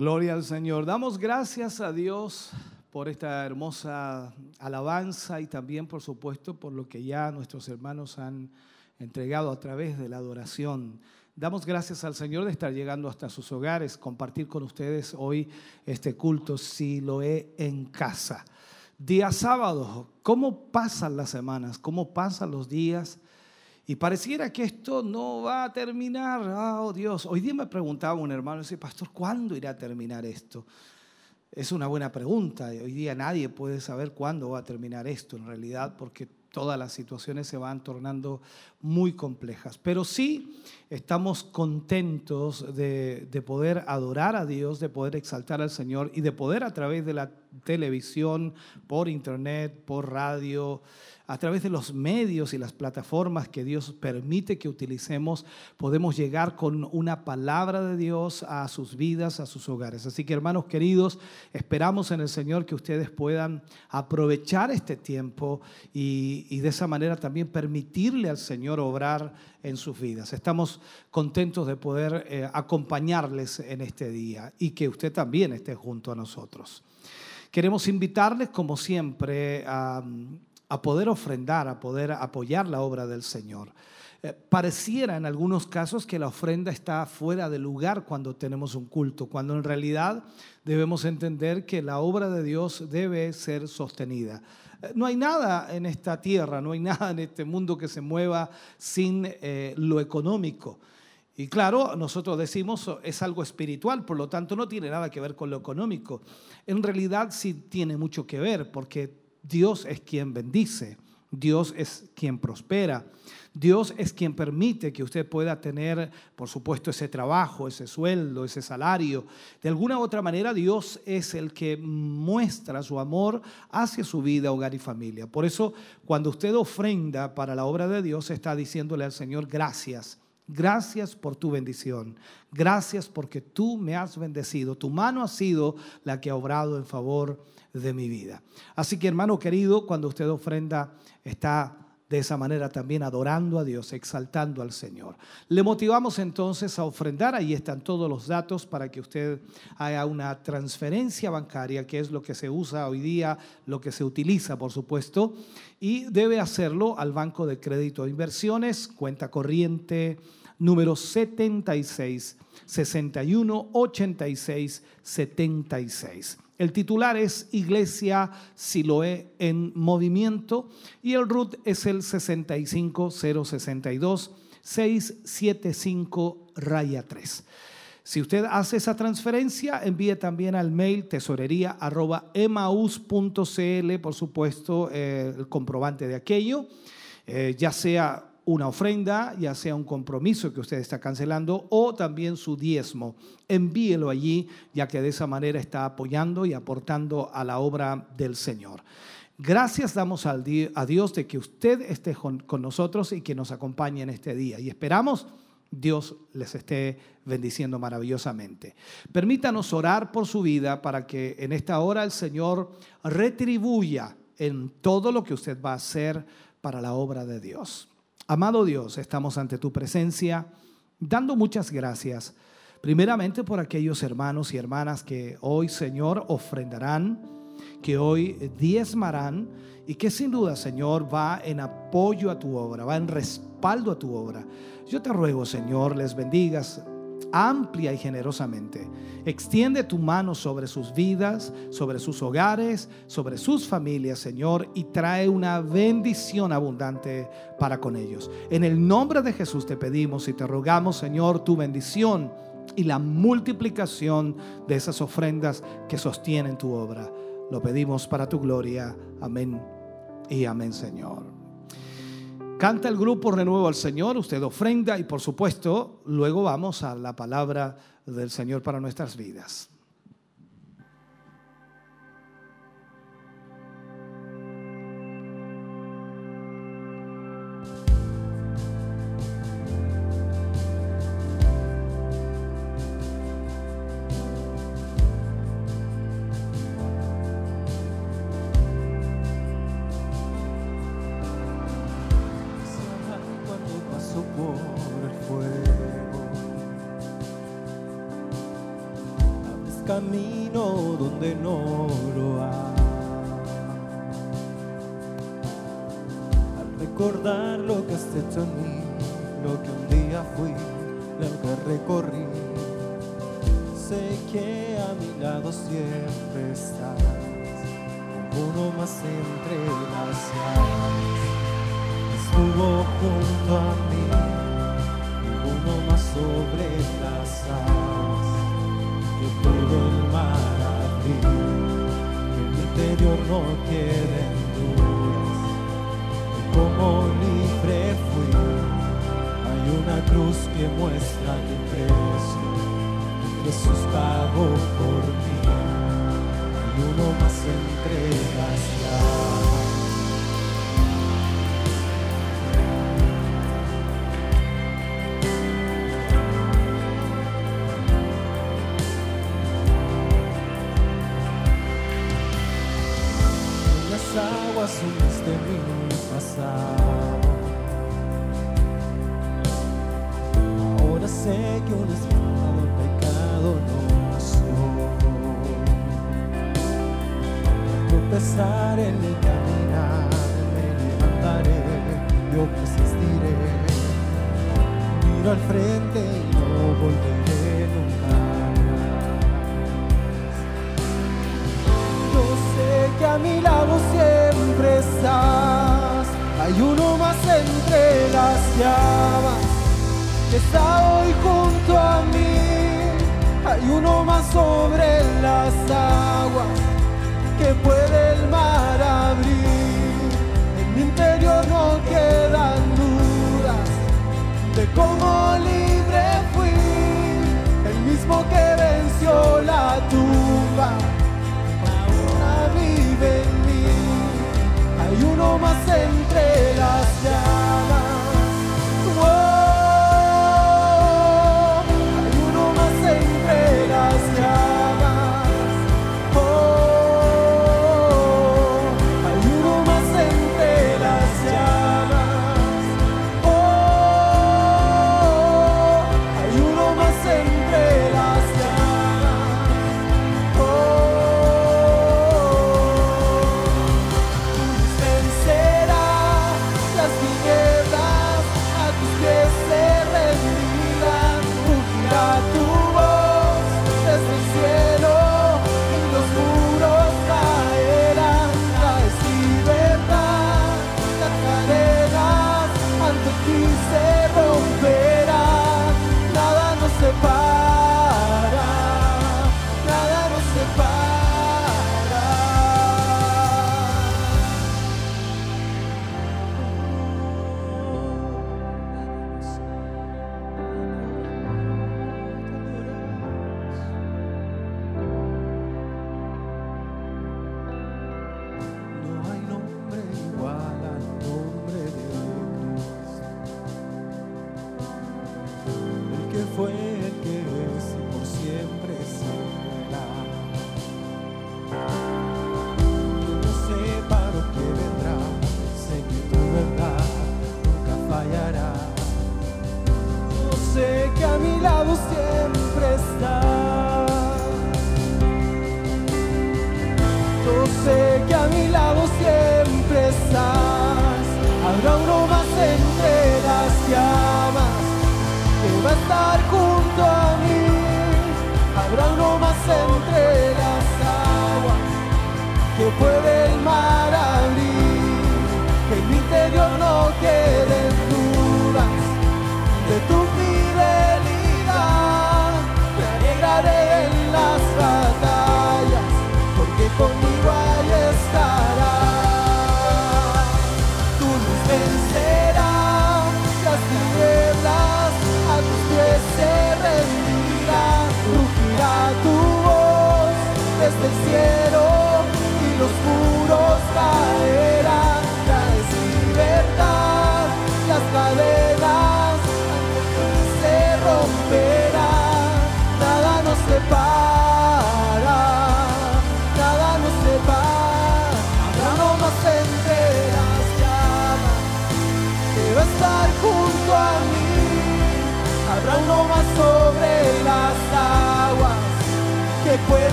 Gloria al Señor. Damos gracias a Dios por esta hermosa alabanza y también, por supuesto, por lo que ya nuestros hermanos han entregado a través de la adoración. Damos gracias al Señor de estar llegando hasta sus hogares, compartir con ustedes hoy este culto, si lo he en casa. Día sábado, ¿cómo pasan las semanas? ¿Cómo pasan los días? Y pareciera que esto no va a terminar. Oh Dios, hoy día me preguntaba un hermano, ese pastor, ¿cuándo irá a terminar esto? Es una buena pregunta. Hoy día nadie puede saber cuándo va a terminar esto en realidad, porque todas las situaciones se van tornando muy complejas. Pero sí estamos contentos de, poder adorar a Dios, de poder exaltar al Señor y de poder a través de la televisión, por internet, por radio, a través de los medios y las plataformas que Dios permite que utilicemos, podemos llegar con una palabra de Dios a sus vidas, a sus hogares. Así que hermanos queridos, esperamos en el Señor que ustedes puedan aprovechar este tiempo y, de esa manera también permitirle al Señor obrar en sus vidas. Estamos contentos de poder eh, acompañarles en este día y que usted también esté junto a nosotros. Queremos invitarles, como siempre, a a poder ofrendar, a poder apoyar la obra del Señor. Eh, pareciera en algunos casos que la ofrenda está fuera de lugar cuando tenemos un culto, cuando en realidad debemos entender que la obra de Dios debe ser sostenida. Eh, no hay nada en esta tierra, no hay nada en este mundo que se mueva sin eh, lo económico. Y claro, nosotros decimos es algo espiritual, por lo tanto no tiene nada que ver con lo económico. En realidad sí tiene mucho que ver, porque Dios es quien bendice, Dios es quien prospera. Dios es quien permite que usted pueda tener, por supuesto, ese trabajo, ese sueldo, ese salario. De alguna u otra manera, Dios es el que muestra su amor hacia su vida, hogar y familia. Por eso, cuando usted ofrenda para la obra de Dios, está diciéndole al Señor, gracias. Gracias por tu bendición. Gracias porque tú me has bendecido. Tu mano ha sido la que ha obrado en favor de mi vida. Así que hermano querido, cuando usted ofrenda, está de esa manera también adorando a Dios, exaltando al Señor. Le motivamos entonces a ofrendar, ahí están todos los datos para que usted haga una transferencia bancaria, que es lo que se usa hoy día, lo que se utiliza, por supuesto, y debe hacerlo al Banco de Crédito de Inversiones, cuenta corriente número 76 61 86 76. El titular es Iglesia Siloé en Movimiento y el RUT es el 65062 675 raya 3. Si usted hace esa transferencia, envíe también al mail tesorería arroba emaus.cl, por supuesto, eh, el comprobante de aquello, eh, ya sea una ofrenda, ya sea un compromiso que usted está cancelando o también su diezmo. Envíelo allí, ya que de esa manera está apoyando y aportando a la obra del Señor. Gracias damos a Dios de que usted esté con nosotros y que nos acompañe en este día. Y esperamos Dios les esté bendiciendo maravillosamente. Permítanos orar por su vida para que en esta hora el Señor retribuya en todo lo que usted va a hacer para la obra de Dios. Amado Dios, estamos ante tu presencia dando muchas gracias, primeramente por aquellos hermanos y hermanas que hoy, Señor, ofrendarán, que hoy diezmarán y que sin duda, Señor, va en apoyo a tu obra, va en respaldo a tu obra. Yo te ruego, Señor, les bendigas amplia y generosamente. Extiende tu mano sobre sus vidas, sobre sus hogares, sobre sus familias, Señor, y trae una bendición abundante para con ellos. En el nombre de Jesús te pedimos y te rogamos, Señor, tu bendición y la multiplicación de esas ofrendas que sostienen tu obra. Lo pedimos para tu gloria. Amén y amén, Señor. Canta el grupo Renuevo al Señor, usted ofrenda y por supuesto luego vamos a la palabra del Señor para nuestras vidas.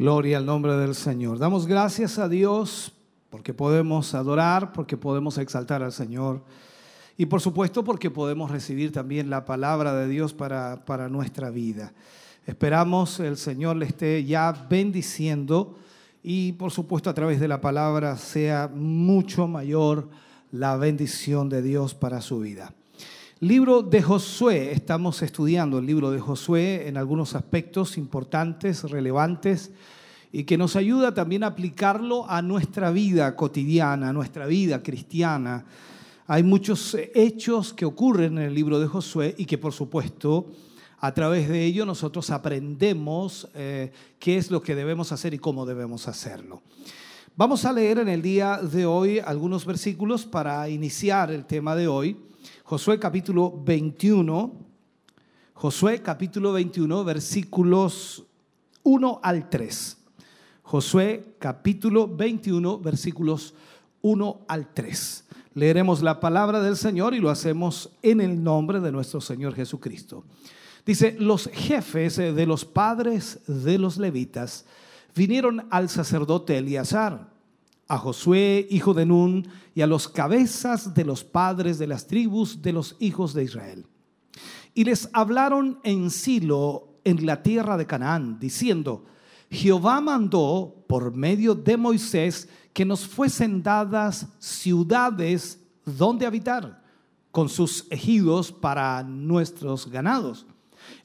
Gloria al nombre del Señor. Damos gracias a Dios porque podemos adorar, porque podemos exaltar al Señor y por supuesto porque podemos recibir también la palabra de Dios para, para nuestra vida. Esperamos el Señor le esté ya bendiciendo y por supuesto a través de la palabra sea mucho mayor la bendición de Dios para su vida. Libro de Josué, estamos estudiando el libro de Josué en algunos aspectos importantes, relevantes, y que nos ayuda también a aplicarlo a nuestra vida cotidiana, a nuestra vida cristiana. Hay muchos hechos que ocurren en el libro de Josué y que por supuesto a través de ello nosotros aprendemos eh, qué es lo que debemos hacer y cómo debemos hacerlo. Vamos a leer en el día de hoy algunos versículos para iniciar el tema de hoy. Josué capítulo 21, Josué capítulo 21, versículos 1 al 3. Josué capítulo 21, versículos 1 al 3. Leeremos la palabra del Señor y lo hacemos en el nombre de nuestro Señor Jesucristo. Dice, los jefes de los padres de los levitas vinieron al sacerdote Eleazar a Josué, hijo de Nun, y a los cabezas de los padres de las tribus de los hijos de Israel. Y les hablaron en Silo, en la tierra de Canaán, diciendo, Jehová mandó por medio de Moisés que nos fuesen dadas ciudades donde habitar, con sus ejidos para nuestros ganados.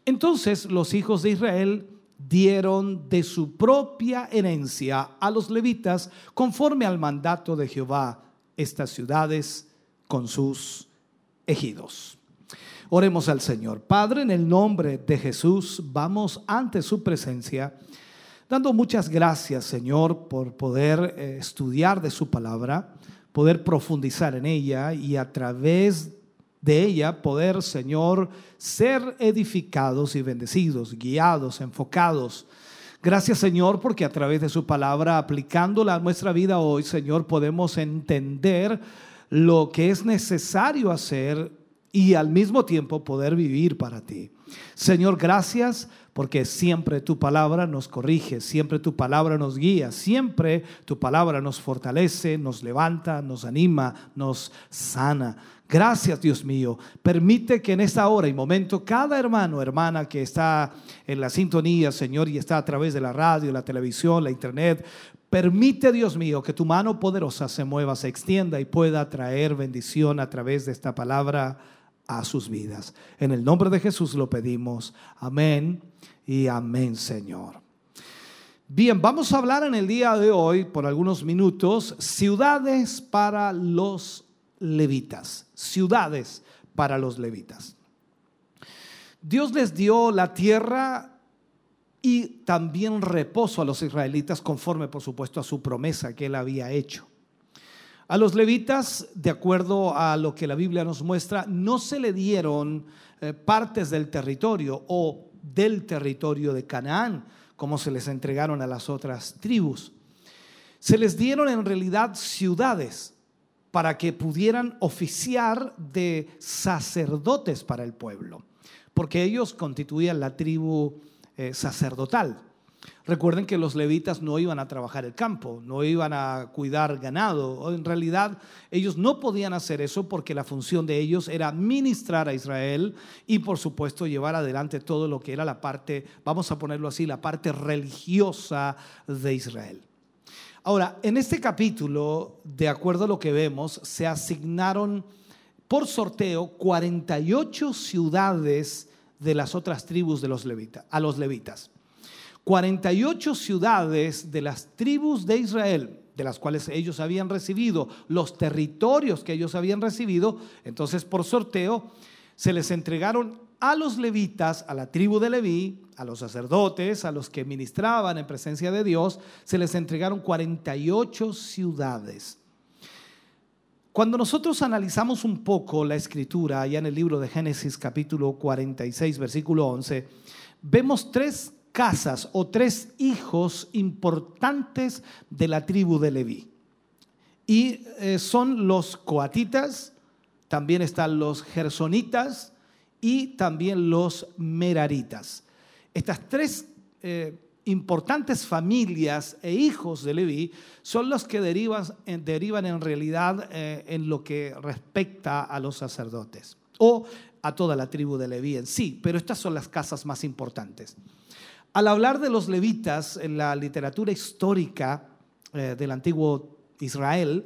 Entonces los hijos de Israel dieron de su propia herencia a los levitas conforme al mandato de Jehová estas ciudades con sus ejidos. Oremos al Señor. Padre, en el nombre de Jesús, vamos ante su presencia, dando muchas gracias, Señor, por poder eh, estudiar de su palabra, poder profundizar en ella y a través de ella poder, Señor, ser edificados y bendecidos, guiados, enfocados. Gracias, Señor, porque a través de su palabra, aplicándola a nuestra vida hoy, Señor, podemos entender lo que es necesario hacer y al mismo tiempo poder vivir para ti. Señor, gracias porque siempre tu palabra nos corrige, siempre tu palabra nos guía, siempre tu palabra nos fortalece, nos levanta, nos anima, nos sana. Gracias, Dios mío. Permite que en esta hora y momento cada hermano, hermana que está en la sintonía, Señor, y está a través de la radio, la televisión, la internet, permite, Dios mío, que tu mano poderosa se mueva, se extienda y pueda traer bendición a través de esta palabra a sus vidas. En el nombre de Jesús lo pedimos. Amén y amén, Señor. Bien, vamos a hablar en el día de hoy, por algunos minutos, ciudades para los levitas, ciudades para los levitas. Dios les dio la tierra y también reposo a los israelitas conforme, por supuesto, a su promesa que él había hecho. A los levitas, de acuerdo a lo que la Biblia nos muestra, no se le dieron eh, partes del territorio o del territorio de Canaán, como se les entregaron a las otras tribus. Se les dieron en realidad ciudades para que pudieran oficiar de sacerdotes para el pueblo, porque ellos constituían la tribu eh, sacerdotal. Recuerden que los levitas no iban a trabajar el campo, no iban a cuidar ganado. En realidad, ellos no podían hacer eso porque la función de ellos era ministrar a Israel y, por supuesto, llevar adelante todo lo que era la parte, vamos a ponerlo así, la parte religiosa de Israel. Ahora, en este capítulo, de acuerdo a lo que vemos, se asignaron por sorteo 48 ciudades de las otras tribus de los levitas, a los levitas. 48 ciudades de las tribus de Israel, de las cuales ellos habían recibido, los territorios que ellos habían recibido, entonces por sorteo se les entregaron a los levitas, a la tribu de Leví, a los sacerdotes, a los que ministraban en presencia de Dios, se les entregaron 48 ciudades. Cuando nosotros analizamos un poco la escritura, allá en el libro de Génesis capítulo 46, versículo 11, vemos tres casas o tres hijos importantes de la tribu de Leví. Y eh, son los coatitas, también están los gersonitas y también los meraritas. Estas tres eh, importantes familias e hijos de Leví son los que derivan, derivan en realidad eh, en lo que respecta a los sacerdotes o a toda la tribu de Leví en sí, pero estas son las casas más importantes. Al hablar de los levitas en la literatura histórica eh, del antiguo Israel,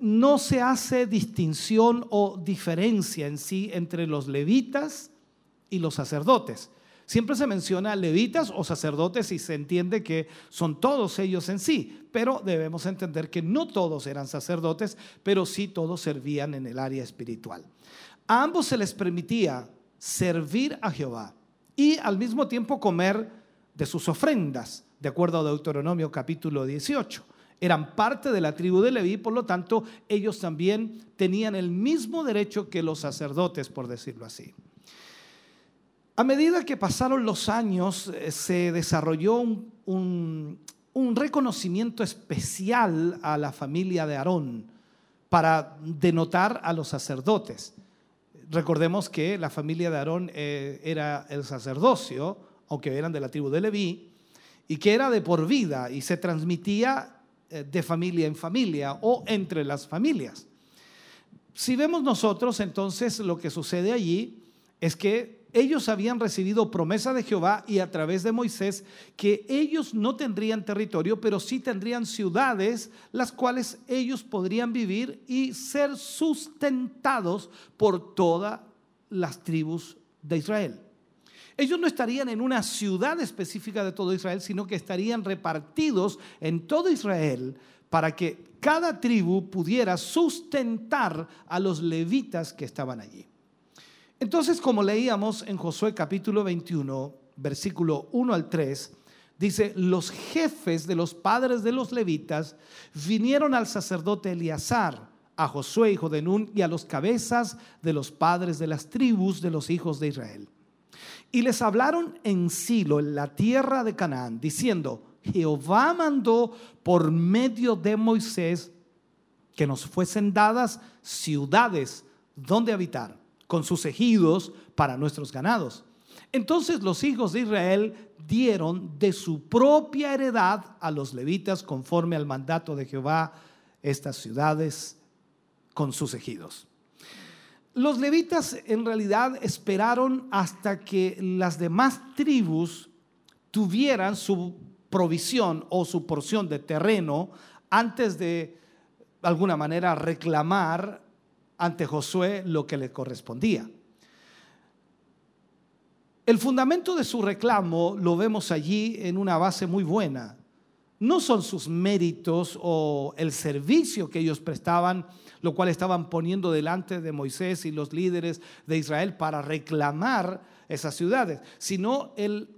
no se hace distinción o diferencia en sí entre los levitas y los sacerdotes. Siempre se menciona levitas o sacerdotes y se entiende que son todos ellos en sí, pero debemos entender que no todos eran sacerdotes, pero sí todos servían en el área espiritual. A ambos se les permitía servir a Jehová y al mismo tiempo comer de sus ofrendas, de acuerdo a Deuteronomio capítulo 18. Eran parte de la tribu de Leví, por lo tanto, ellos también tenían el mismo derecho que los sacerdotes, por decirlo así. A medida que pasaron los años, eh, se desarrolló un, reconocimiento especial a la familia de Aarón para denotar a los sacerdotes. Recordemos que la familia de Aarón eh, era el sacerdocio, aunque eran de la tribu de Leví, y que era de por vida y se transmitía de familia en familia o entre las familias. Si vemos nosotros entonces lo que sucede allí es que ellos habían recibido promesa de Jehová y a través de Moisés que ellos no tendrían territorio, pero sí tendrían ciudades las cuales ellos podrían vivir y ser sustentados por todas las tribus de Israel. Ellos no estarían en una ciudad específica de todo Israel, sino que estarían repartidos en todo Israel para que cada tribu pudiera sustentar a los levitas que estaban allí. Entonces, como leíamos en Josué capítulo 21, versículo 1 al 3, dice, los jefes de los padres de los levitas vinieron al sacerdote Eleazar, a Josué, hijo de Nun, y a los cabezas de los padres de las tribus de los hijos de Israel. Y les hablaron en Silo, en la tierra de Canaán, diciendo, Jehová mandó por medio de Moisés que nos fuesen dadas ciudades donde habitar, con sus ejidos para nuestros ganados. Entonces los hijos de Israel dieron de su propia heredad a los levitas conforme al mandato de Jehová estas ciudades con sus ejidos. Los levitas en realidad esperaron hasta que las demás tribus tuvieran su provisión o su porción de terreno antes de, de alguna manera, reclamar ante Josué lo que le correspondía. El fundamento de su reclamo lo vemos allí en una base muy buena. No son sus méritos o el servicio que ellos prestaban lo cual estaban poniendo delante de Moisés y los líderes de Israel para reclamar esas ciudades, sino el,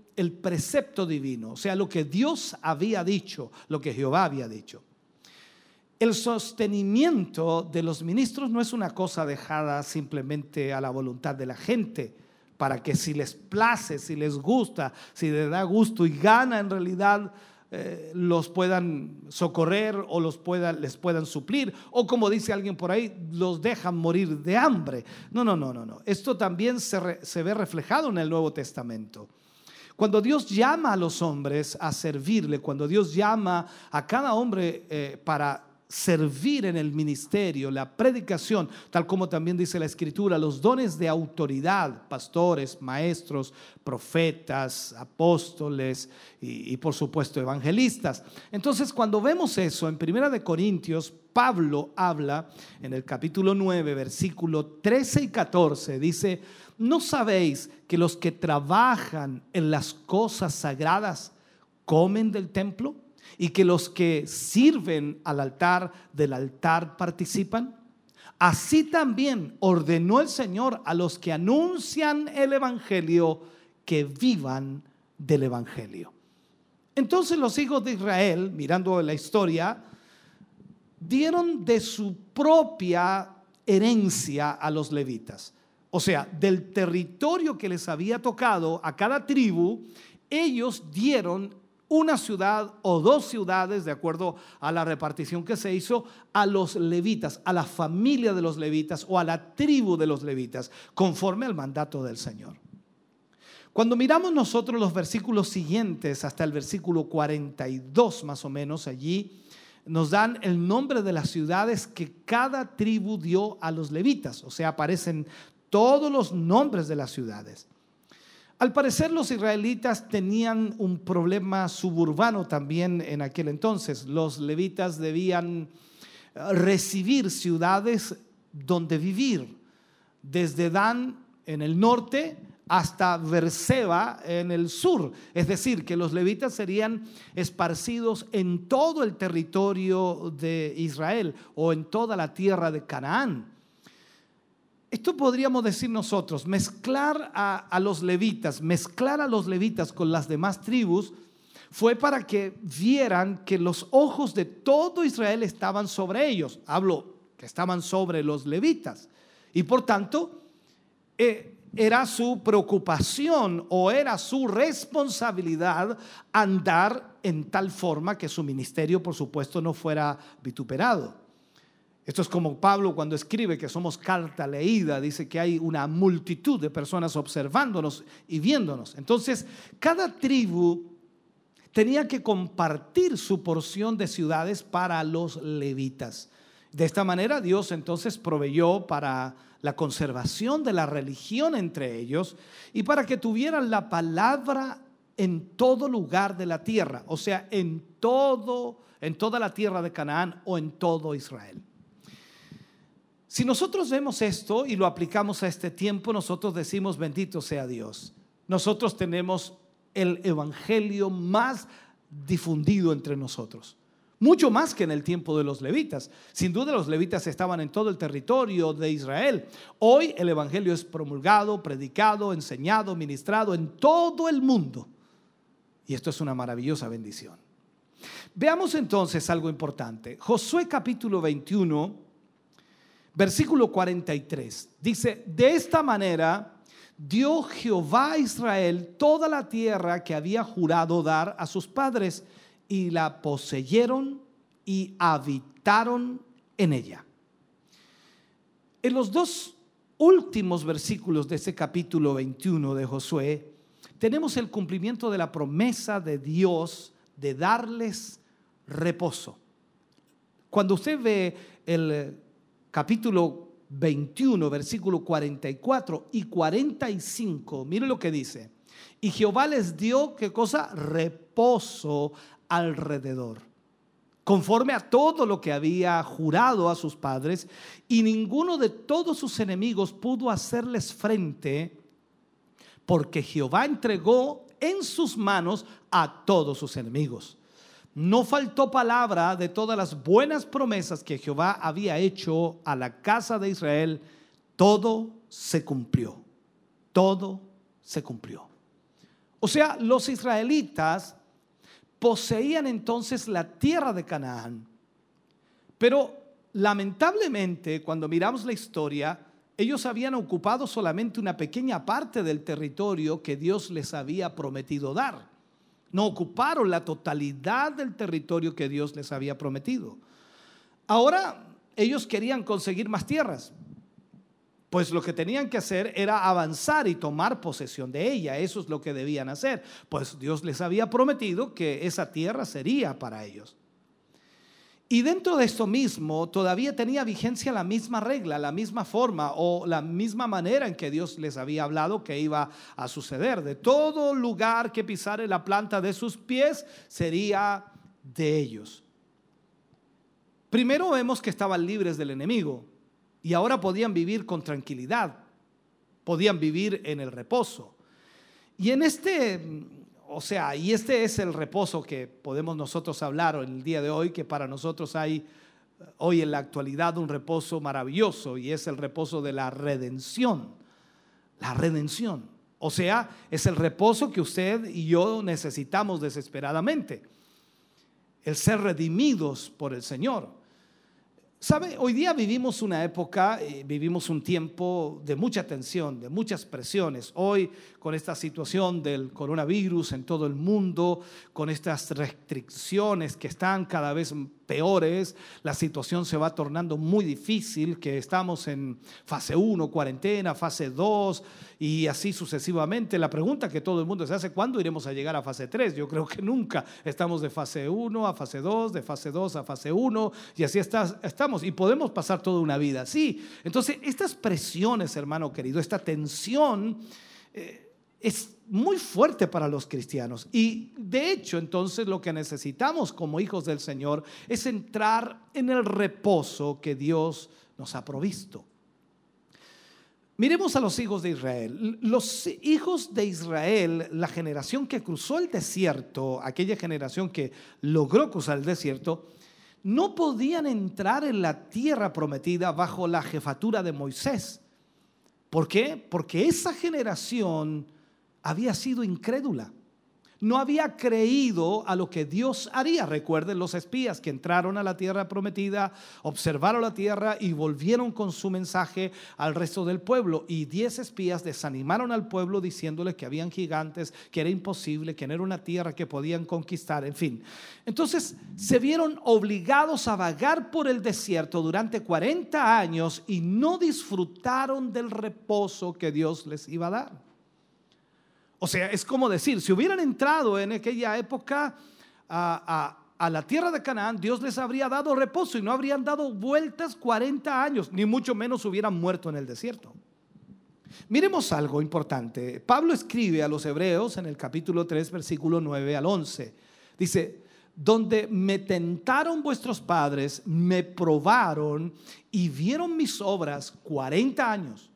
precepto divino, o sea, lo que Dios había dicho, lo que Jehová había dicho. El sostenimiento de los ministros no es una cosa dejada simplemente a la voluntad de la gente, para que si les place, si les gusta, si les da gusto y gana en realidad eh, los puedan socorrer o los les puedan suplir, o como dice alguien por ahí, los dejan morir de hambre. No, no, no, no, no. Esto también se, ve reflejado en el Nuevo Testamento. Cuando Dios llama a los hombres a servirle, cuando Dios llama a cada hombre eh, para servir en el ministerio, la predicación, tal como también dice la escritura, los dones de autoridad, pastores, maestros, profetas, apóstoles y, por supuesto evangelistas. Entonces, cuando vemos eso en Primera de Corintios, Pablo habla en el capítulo 9, versículo 13 y 14, dice, ¿no sabéis que los que trabajan en las cosas sagradas comen del templo? Y que los que sirven al altar del altar participan? Así también ordenó el Señor a los que anuncian el Evangelio que vivan del Evangelio. Entonces los hijos de Israel, mirando la historia, dieron de su propia herencia a los levitas. O sea, del territorio que les había tocado a cada tribu, ellos dieron una ciudad o dos ciudades, de acuerdo a la repartición que se hizo, a los levitas, a la familia de los levitas o a la tribu de los levitas, conforme al mandato del Señor. Cuando miramos nosotros los versículos siguientes, hasta el versículo 42 más o menos allí, nos dan el nombre de las ciudades que cada tribu dio a los levitas, o sea, aparecen todos los nombres de las ciudades. Al parecer los israelitas tenían un problema suburbano también en aquel entonces. Los levitas debían eh, recibir ciudades donde vivir, desde Dan en el norte hasta Berseba en el sur. Es decir, que los levitas serían esparcidos en todo el territorio de Israel o en toda la tierra de Canaán. Esto podríamos decir nosotros, mezclar a, los levitas, mezclar a los levitas con las demás tribus, fue para que vieran que los ojos de todo Israel estaban sobre ellos. Hablo que estaban sobre los levitas. Y por tanto, eh, era su preocupación o era su responsabilidad andar en tal forma que su ministerio, por supuesto, no fuera vituperado. Esto es como Pablo cuando escribe que somos carta leída, dice que hay una multitud de personas observándonos y viéndonos. Entonces, cada tribu tenía que compartir su porción de ciudades para los levitas. De esta manera Dios entonces proveyó para la conservación de la religión entre ellos y para que tuvieran la palabra en todo lugar de la tierra, o sea, en todo en toda la tierra de Canaán o en todo Israel. Si nosotros vemos esto y lo aplicamos a este tiempo, nosotros decimos, bendito sea Dios. Nosotros tenemos el evangelio más difundido entre nosotros. Mucho más que en el tiempo de los levitas. Sin duda los levitas estaban en todo el territorio de Israel. Hoy el Evangelio es promulgado, predicado, enseñado, ministrado en todo el mundo. Y esto es una maravillosa bendición. Veamos entonces algo importante. Josué capítulo 21 Versículo 43 dice, de esta manera dio Jehová a Israel toda la tierra que había jurado dar a sus padres y la poseyeron y habitaron en ella. En los dos últimos versículos de ese capítulo 21 de Josué, tenemos el cumplimiento de la promesa de Dios de darles reposo. Cuando usted ve el capítulo 21, versículo 44 y 45, mire lo que dice. Y Jehová les dio, ¿qué cosa? Reposo alrededor, conforme a todo lo que había jurado a sus padres, y ninguno de todos sus enemigos pudo hacerles frente, porque Jehová entregó en sus manos a todos sus enemigos no faltó palabra de todas las buenas promesas que Jehová había hecho a la casa de Israel. Todo se cumplió. Todo se cumplió. O sea, los israelitas poseían entonces la tierra de Canaán. Pero lamentablemente, cuando miramos la historia, ellos habían ocupado solamente una pequeña parte del territorio que Dios les había prometido dar. No ocuparon la totalidad del territorio que Dios les había prometido. Ahora ellos querían conseguir más tierras. Pues lo que tenían que hacer era avanzar y tomar posesión de ella. Eso es lo que debían hacer. Pues Dios les había prometido que esa tierra sería para ellos. Y dentro de esto mismo todavía tenía vigencia la misma regla, la misma forma o la misma manera en que Dios les había hablado que iba a suceder. De todo lugar que pisare la planta de sus pies sería de ellos. Primero vemos que estaban libres del enemigo y ahora podían vivir con tranquilidad, podían vivir en el reposo. Y en este o sea, y este es el reposo que podemos nosotros hablar el día de hoy, que para nosotros hay hoy en la actualidad un reposo maravilloso y es el reposo de la redención. La redención. O sea, es el reposo que usted y yo necesitamos desesperadamente. El ser redimidos por el Señor. ¿Sabe? Hoy día vivimos una época, eh, vivimos un tiempo de mucha tensión, de muchas presiones. Hoy, con esta situación del coronavirus en todo el mundo, con estas restricciones que están cada vez peores, la situación se va tornando muy difícil, que estamos en fase 1, cuarentena, fase 2 y así sucesivamente. La pregunta que todo el mundo se hace, ¿cuándo iremos a llegar a fase 3? Yo creo que nunca. Estamos de fase 1 a fase 2, de fase 2 a fase 1 y así estamos y podemos pasar toda una vida así. Entonces, estas presiones, hermano querido, esta tensión... Eh, es muy fuerte para los cristianos. Y de hecho, entonces lo que necesitamos como hijos del Señor es entrar en el reposo que Dios nos ha provisto. Miremos a los hijos de Israel. Los hijos de Israel, la generación que cruzó el desierto, aquella generación que logró cruzar el desierto, no podían entrar en la tierra prometida bajo la jefatura de Moisés. ¿Por qué? Porque esa generación había sido incrédula. No había creído a lo que Dios haría. Recuerden los espías que entraron a la tierra prometida, observaron la tierra y volvieron con su mensaje al resto del pueblo. Y diez espías desanimaron al pueblo diciéndole que habían gigantes, que era imposible, que no era una tierra que podían conquistar, en fin. Entonces se vieron obligados a vagar por el desierto durante 40 años y no disfrutaron del reposo que Dios les iba a dar. O sea, es como decir, si hubieran entrado en aquella época a, la tierra de Canaán, Dios les habría dado reposo y no habrían dado vueltas 40 años, ni mucho menos hubieran muerto en el desierto. Miremos algo importante. Pablo escribe a los hebreos en el capítulo 3, versículo 9 al 11. Dice, donde me tentaron vuestros padres, me probaron y vieron mis obras 40 años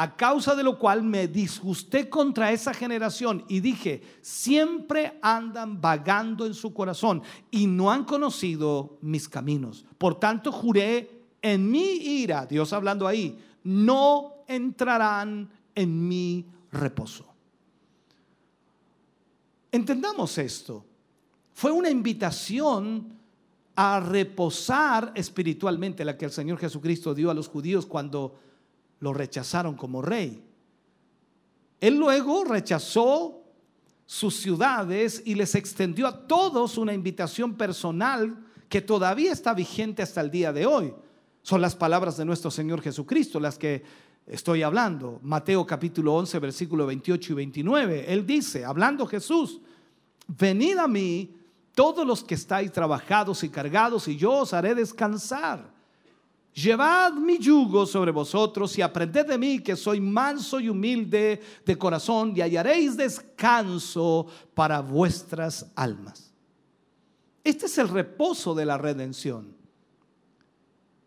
a causa de lo cual me disgusté contra esa generación y dije, siempre andan vagando en su corazón y no han conocido mis caminos. Por tanto, juré en mi ira, Dios hablando ahí, no entrarán en mi reposo. Entendamos esto. Fue una invitación a reposar espiritualmente la que el Señor Jesucristo dio a los judíos cuando lo rechazaron como rey. Él luego rechazó sus ciudades y les extendió a todos una invitación personal que todavía está vigente hasta el día de hoy. Son las palabras de nuestro Señor Jesucristo las que estoy hablando. Mateo capítulo 11, versículo 28 y 29. Él dice, hablando Jesús, venid a mí todos los que estáis trabajados y cargados y yo os haré descansar. Llevad mi yugo sobre vosotros y aprended de mí que soy manso y humilde de corazón y hallaréis descanso para vuestras almas. Este es el reposo de la redención.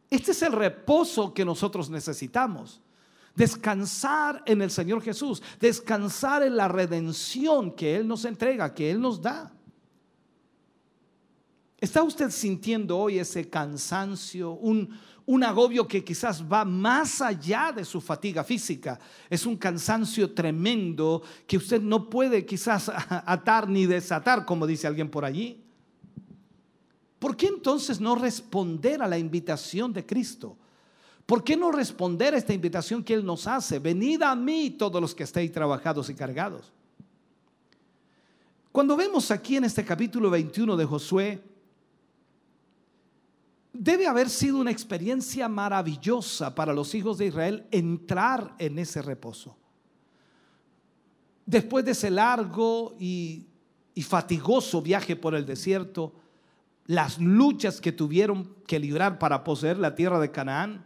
Este es el reposo que nosotros necesitamos. Descansar en el Señor Jesús, descansar en la redención que Él nos entrega, que Él nos da. ¿Está usted sintiendo hoy ese cansancio, un, un agobio que quizás va más allá de su fatiga física. Es un cansancio tremendo que usted no puede quizás atar ni desatar, como dice alguien por allí. ¿Por qué entonces no responder a la invitación de Cristo? ¿Por qué no responder a esta invitación que Él nos hace? Venid a mí todos los que estéis trabajados y cargados. Cuando vemos aquí en este capítulo 21 de Josué, Debe haber sido una experiencia maravillosa para los hijos de Israel entrar en ese reposo. Después de ese largo y, fatigoso viaje por el desierto, las luchas que tuvieron que librar para poseer la tierra de Canaán,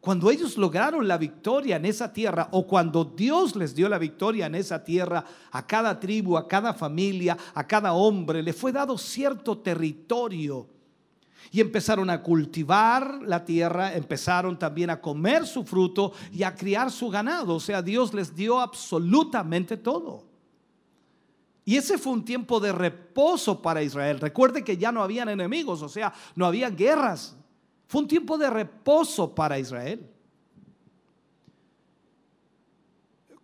cuando ellos lograron la victoria en esa tierra o cuando Dios les dio la victoria en esa tierra, a cada tribu, a cada familia, a cada hombre, le fue dado cierto territorio y empezaron a cultivar la tierra, empezaron también a comer su fruto y a criar su ganado. O sea, Dios les dio absolutamente todo. Y ese fue un tiempo de reposo para Israel. Recuerde que ya no habían enemigos, o sea, no había guerras. Fue un tiempo de reposo para Israel.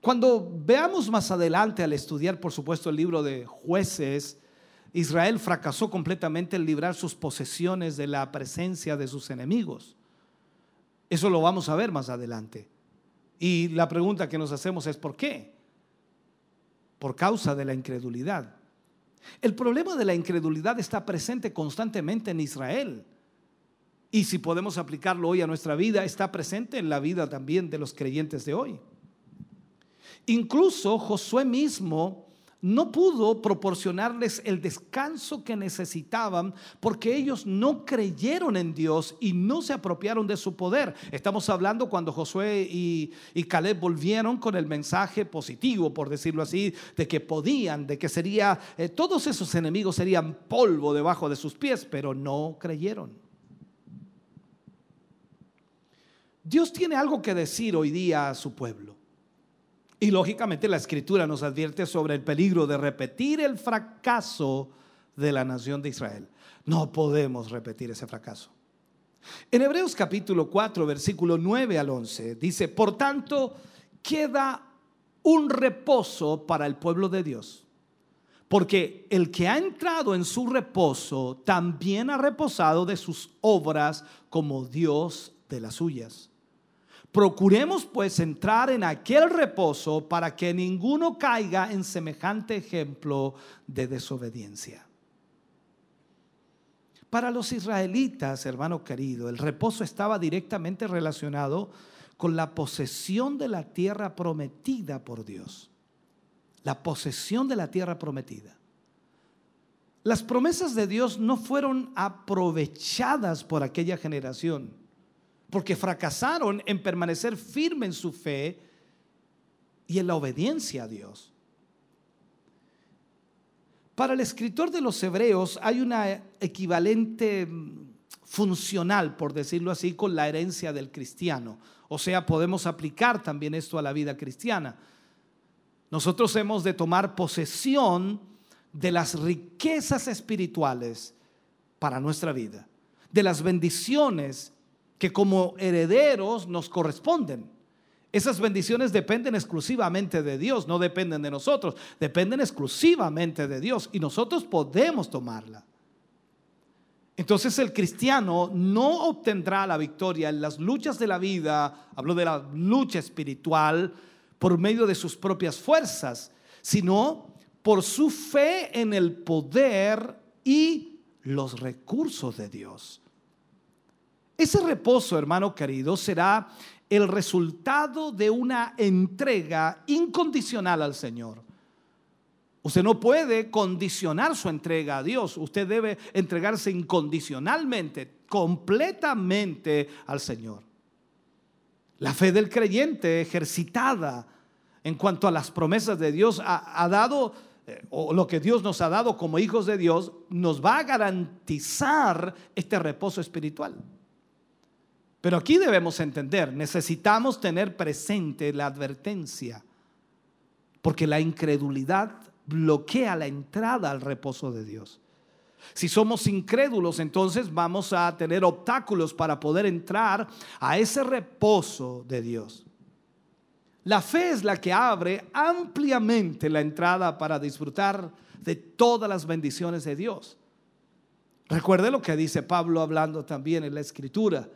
Cuando veamos más adelante al estudiar, por supuesto, el libro de jueces, Israel fracasó completamente en librar sus posesiones de la presencia de sus enemigos. Eso lo vamos a ver más adelante. Y la pregunta que nos hacemos es ¿por qué? Por causa de la incredulidad. El problema de la incredulidad está presente constantemente en Israel. Y si podemos aplicarlo hoy a nuestra vida, está presente en la vida también de los creyentes de hoy. Incluso Josué mismo no pudo proporcionarles el descanso que necesitaban porque ellos no creyeron en Dios y no se apropiaron de su poder. Estamos hablando cuando Josué y, Caleb volvieron con el mensaje positivo, por decirlo así, de que podían, de que sería, eh, todos esos enemigos serían polvo debajo de sus pies, pero no creyeron. Dios tiene algo que decir hoy día a su pueblo. Y lógicamente la escritura nos advierte sobre el peligro de repetir el fracaso de la nación de Israel. No podemos repetir ese fracaso. En Hebreos capítulo 4, versículo 9 al 11, dice, por tanto, queda un reposo para el pueblo de Dios. Porque el que ha entrado en su reposo también ha reposado de sus obras como Dios de las suyas. Procuremos pues entrar en aquel reposo para que ninguno caiga en semejante ejemplo de desobediencia. Para los israelitas, hermano querido, el reposo estaba directamente relacionado con la posesión de la tierra prometida por Dios. La posesión de la tierra prometida. Las promesas de Dios no fueron aprovechadas por aquella generación porque fracasaron en permanecer firme en su fe y en la obediencia a Dios. Para el escritor de los hebreos hay una equivalente mm, funcional, por decirlo así, con la herencia del cristiano. O sea, podemos aplicar también esto a la vida cristiana. Nosotros hemos de tomar posesión de las riquezas espirituales para nuestra vida, de las bendiciones que como herederos nos corresponden. Esas bendiciones dependen exclusivamente de Dios, no dependen de nosotros, dependen exclusivamente de Dios y nosotros podemos tomarla. Entonces el cristiano no obtendrá la victoria en las luchas de la vida, hablo de la lucha espiritual, por medio de sus propias fuerzas, sino por su fe en el poder y los recursos de Dios. Ese reposo, hermano querido, será el resultado de una entrega incondicional al Señor. Usted no puede condicionar su entrega a Dios. Usted debe entregarse incondicionalmente, completamente al Señor. La fe del creyente ejercitada en cuanto a las promesas de Dios ha, dado, eh, o lo que Dios nos ha dado como hijos de Dios, nos va a garantizar este reposo espiritual. Pero aquí debemos entender, necesitamos tener presente la advertencia, porque la incredulidad bloquea la entrada al reposo de Dios. Si somos incrédulos, entonces vamos a tener obstáculos para poder entrar a ese reposo de Dios. La fe es la que abre ampliamente la entrada para disfrutar de todas las bendiciones de Dios. Recuerde lo que dice Pablo hablando también en la escritura.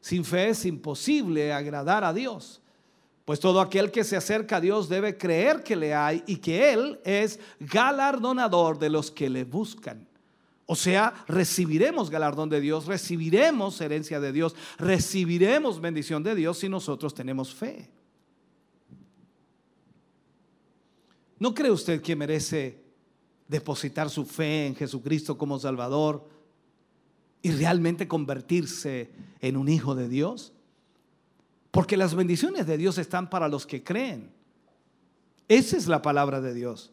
Sin fe es imposible agradar a Dios. Pues todo aquel que se acerca a Dios debe creer que le hay y que Él es galardonador de los que le buscan. O sea, recibiremos galardón de Dios, recibiremos herencia de Dios, recibiremos bendición de Dios si nosotros tenemos fe. ¿No cree usted que merece depositar su fe en Jesucristo como Salvador? Y realmente convertirse en un hijo de Dios? Porque las bendiciones de Dios están para los que creen. Esa es la palabra de Dios.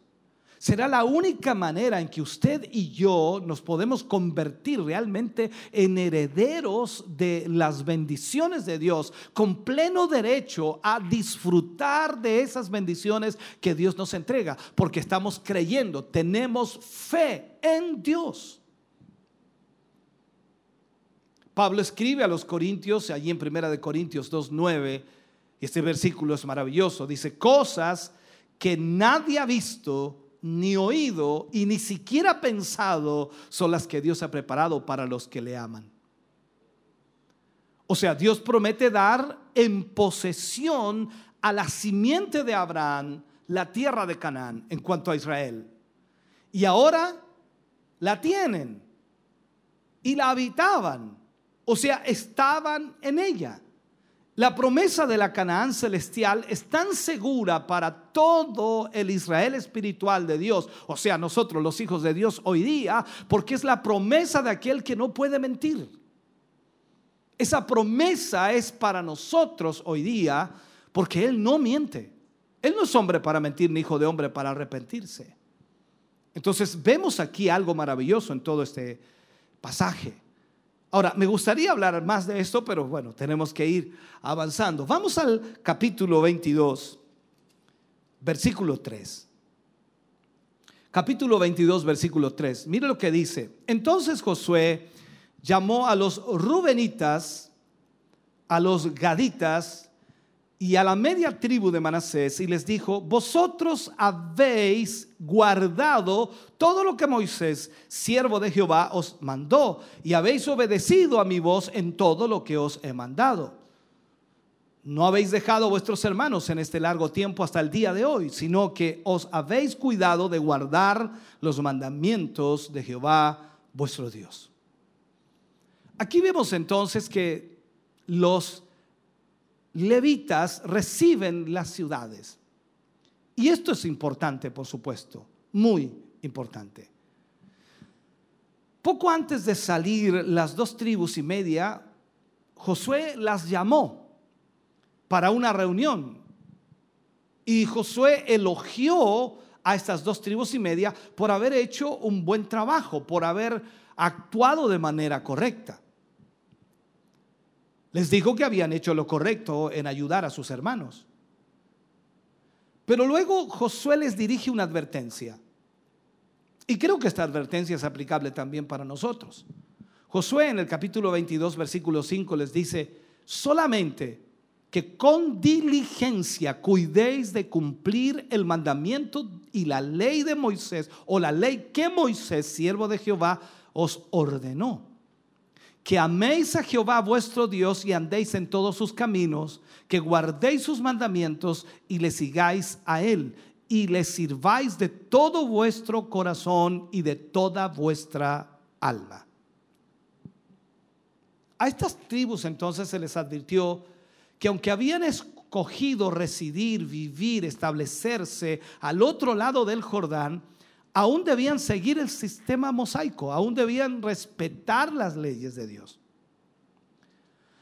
Será la única manera en que usted y yo nos podemos convertir realmente en herederos de las bendiciones de Dios, con pleno derecho a disfrutar de esas bendiciones que Dios nos entrega, porque estamos creyendo, tenemos fe en Dios. Pablo escribe a los Corintios, allí en Primera de Corintios 2.9, y este versículo es maravilloso, dice, cosas que nadie ha visto ni oído y ni siquiera pensado son las que Dios ha preparado para los que le aman. O sea, Dios promete dar en posesión a la simiente de Abraham la tierra de Canaán en cuanto a Israel. Y ahora la tienen y la habitaban. O sea, estaban en ella. La promesa de la Canaán celestial es tan segura para todo el Israel espiritual de Dios, o sea, nosotros los hijos de Dios hoy día, porque es la promesa de aquel que no puede mentir. Esa promesa es para nosotros hoy día porque Él no miente. Él no es hombre para mentir ni hijo de hombre para arrepentirse. Entonces vemos aquí algo maravilloso en todo este pasaje. Ahora, me gustaría hablar más de esto, pero bueno, tenemos que ir avanzando. Vamos al capítulo 22, versículo 3. Capítulo 22, versículo 3. Mire lo que dice. Entonces Josué llamó a los Rubenitas, a los Gaditas, y a la media tribu de Manasés y les dijo, vosotros habéis guardado todo lo que Moisés, siervo de Jehová, os mandó y habéis obedecido a mi voz en todo lo que os he mandado. No habéis dejado a vuestros hermanos en este largo tiempo hasta el día de hoy, sino que os habéis cuidado de guardar los mandamientos de Jehová, vuestro Dios. Aquí vemos entonces que los levitas reciben las ciudades. Y esto es importante, por supuesto, muy importante. Poco antes de salir las dos tribus y media, Josué las llamó para una reunión. Y Josué elogió a estas dos tribus y media por haber hecho un buen trabajo, por haber actuado de manera correcta. Les dijo que habían hecho lo correcto en ayudar a sus hermanos. Pero luego Josué les dirige una advertencia. Y creo que esta advertencia es aplicable también para nosotros. Josué en el capítulo 22, versículo 5 les dice, solamente que con diligencia cuidéis de cumplir el mandamiento y la ley de Moisés o la ley que Moisés, siervo de Jehová, os ordenó que améis a Jehová vuestro Dios y andéis en todos sus caminos, que guardéis sus mandamientos y le sigáis a Él y le sirváis de todo vuestro corazón y de toda vuestra alma. A estas tribus entonces se les advirtió que aunque habían escogido residir, vivir, establecerse al otro lado del Jordán, aún debían seguir el sistema mosaico, aún debían respetar las leyes de Dios.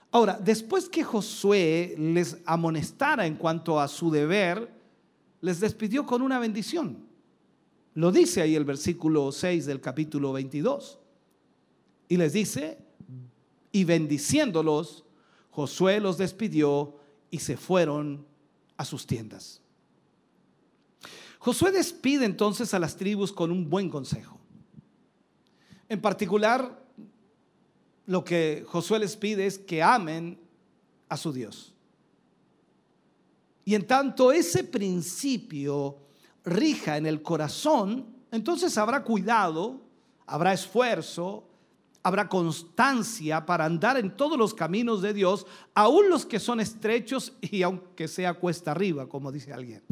Ahora, después que Josué les amonestara en cuanto a su deber, les despidió con una bendición. Lo dice ahí el versículo 6 del capítulo 22. Y les dice, y bendiciéndolos, Josué los despidió y se fueron a sus tiendas. Josué despide entonces a las tribus con un buen consejo. En particular, lo que Josué les pide es que amen a su Dios. Y en tanto ese principio rija en el corazón, entonces habrá cuidado, habrá esfuerzo, habrá constancia para andar en todos los caminos de Dios, aun los que son estrechos y aunque sea cuesta arriba, como dice alguien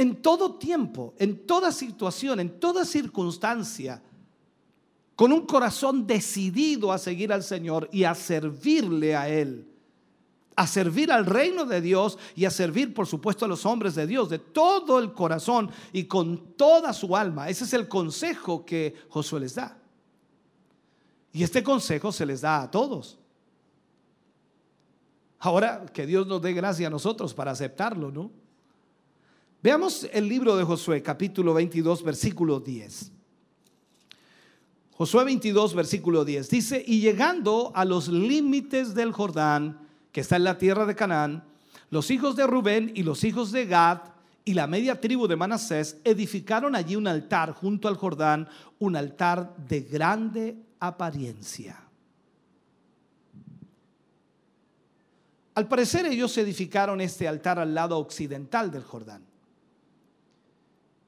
en todo tiempo, en toda situación, en toda circunstancia, con un corazón decidido a seguir al Señor y a servirle a Él, a servir al reino de Dios y a servir, por supuesto, a los hombres de Dios de todo el corazón y con toda su alma. Ese es el consejo que Josué les da. Y este consejo se les da a todos. Ahora, que Dios nos dé gracia a nosotros para aceptarlo, ¿no? Veamos el libro de Josué, capítulo 22, versículo 10. Josué 22, versículo 10. Dice, y llegando a los límites del Jordán, que está en la tierra de Canaán, los hijos de Rubén y los hijos de Gad y la media tribu de Manasés edificaron allí un altar junto al Jordán, un altar de grande apariencia. Al parecer ellos edificaron este altar al lado occidental del Jordán.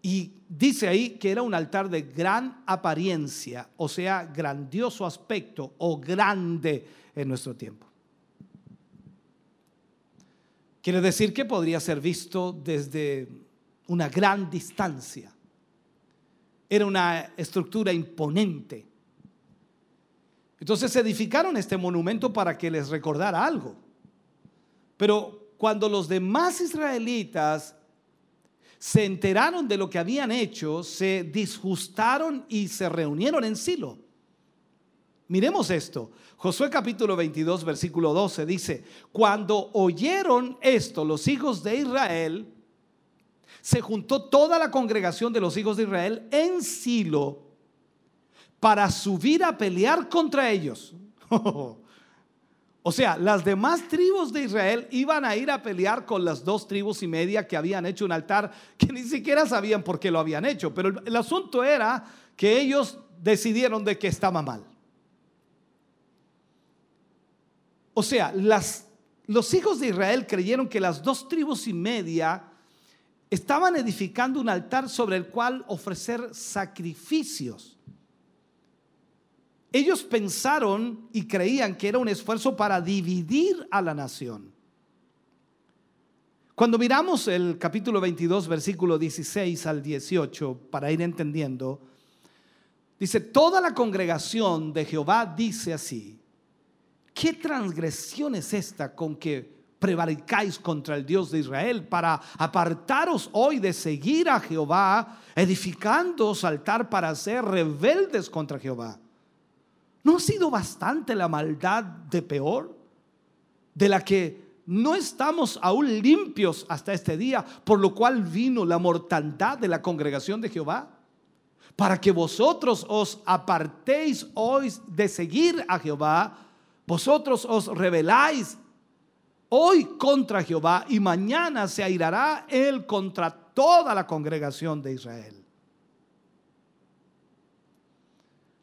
Y dice ahí que era un altar de gran apariencia, o sea, grandioso aspecto o grande en nuestro tiempo. Quiere decir que podría ser visto desde una gran distancia. Era una estructura imponente. Entonces edificaron este monumento para que les recordara algo. Pero cuando los demás israelitas se enteraron de lo que habían hecho, se disgustaron y se reunieron en Silo. Miremos esto. Josué capítulo 22, versículo 12 dice, cuando oyeron esto los hijos de Israel, se juntó toda la congregación de los hijos de Israel en Silo para subir a pelear contra ellos. O sea, las demás tribus de Israel iban a ir a pelear con las dos tribus y media que habían hecho un altar que ni siquiera sabían por qué lo habían hecho. Pero el, asunto era que ellos decidieron de que estaba mal. O sea, las, los hijos de Israel creyeron que las dos tribus y media estaban edificando un altar sobre el cual ofrecer sacrificios. Ellos pensaron y creían que era un esfuerzo para dividir a la nación. Cuando miramos el capítulo 22, versículo 16 al 18, para ir entendiendo, dice, toda la congregación de Jehová dice así, ¿qué transgresión es esta con que prevaricáis contra el Dios de Israel para apartaros hoy de seguir a Jehová, edificando altar para ser rebeldes contra Jehová? ¿No ha sido bastante la maldad de peor? De la que no estamos aún limpios hasta este día, por lo cual vino la mortandad de la congregación de Jehová. Para que vosotros os apartéis hoy de seguir a Jehová, vosotros os rebeláis hoy contra Jehová y mañana se airará él contra toda la congregación de Israel.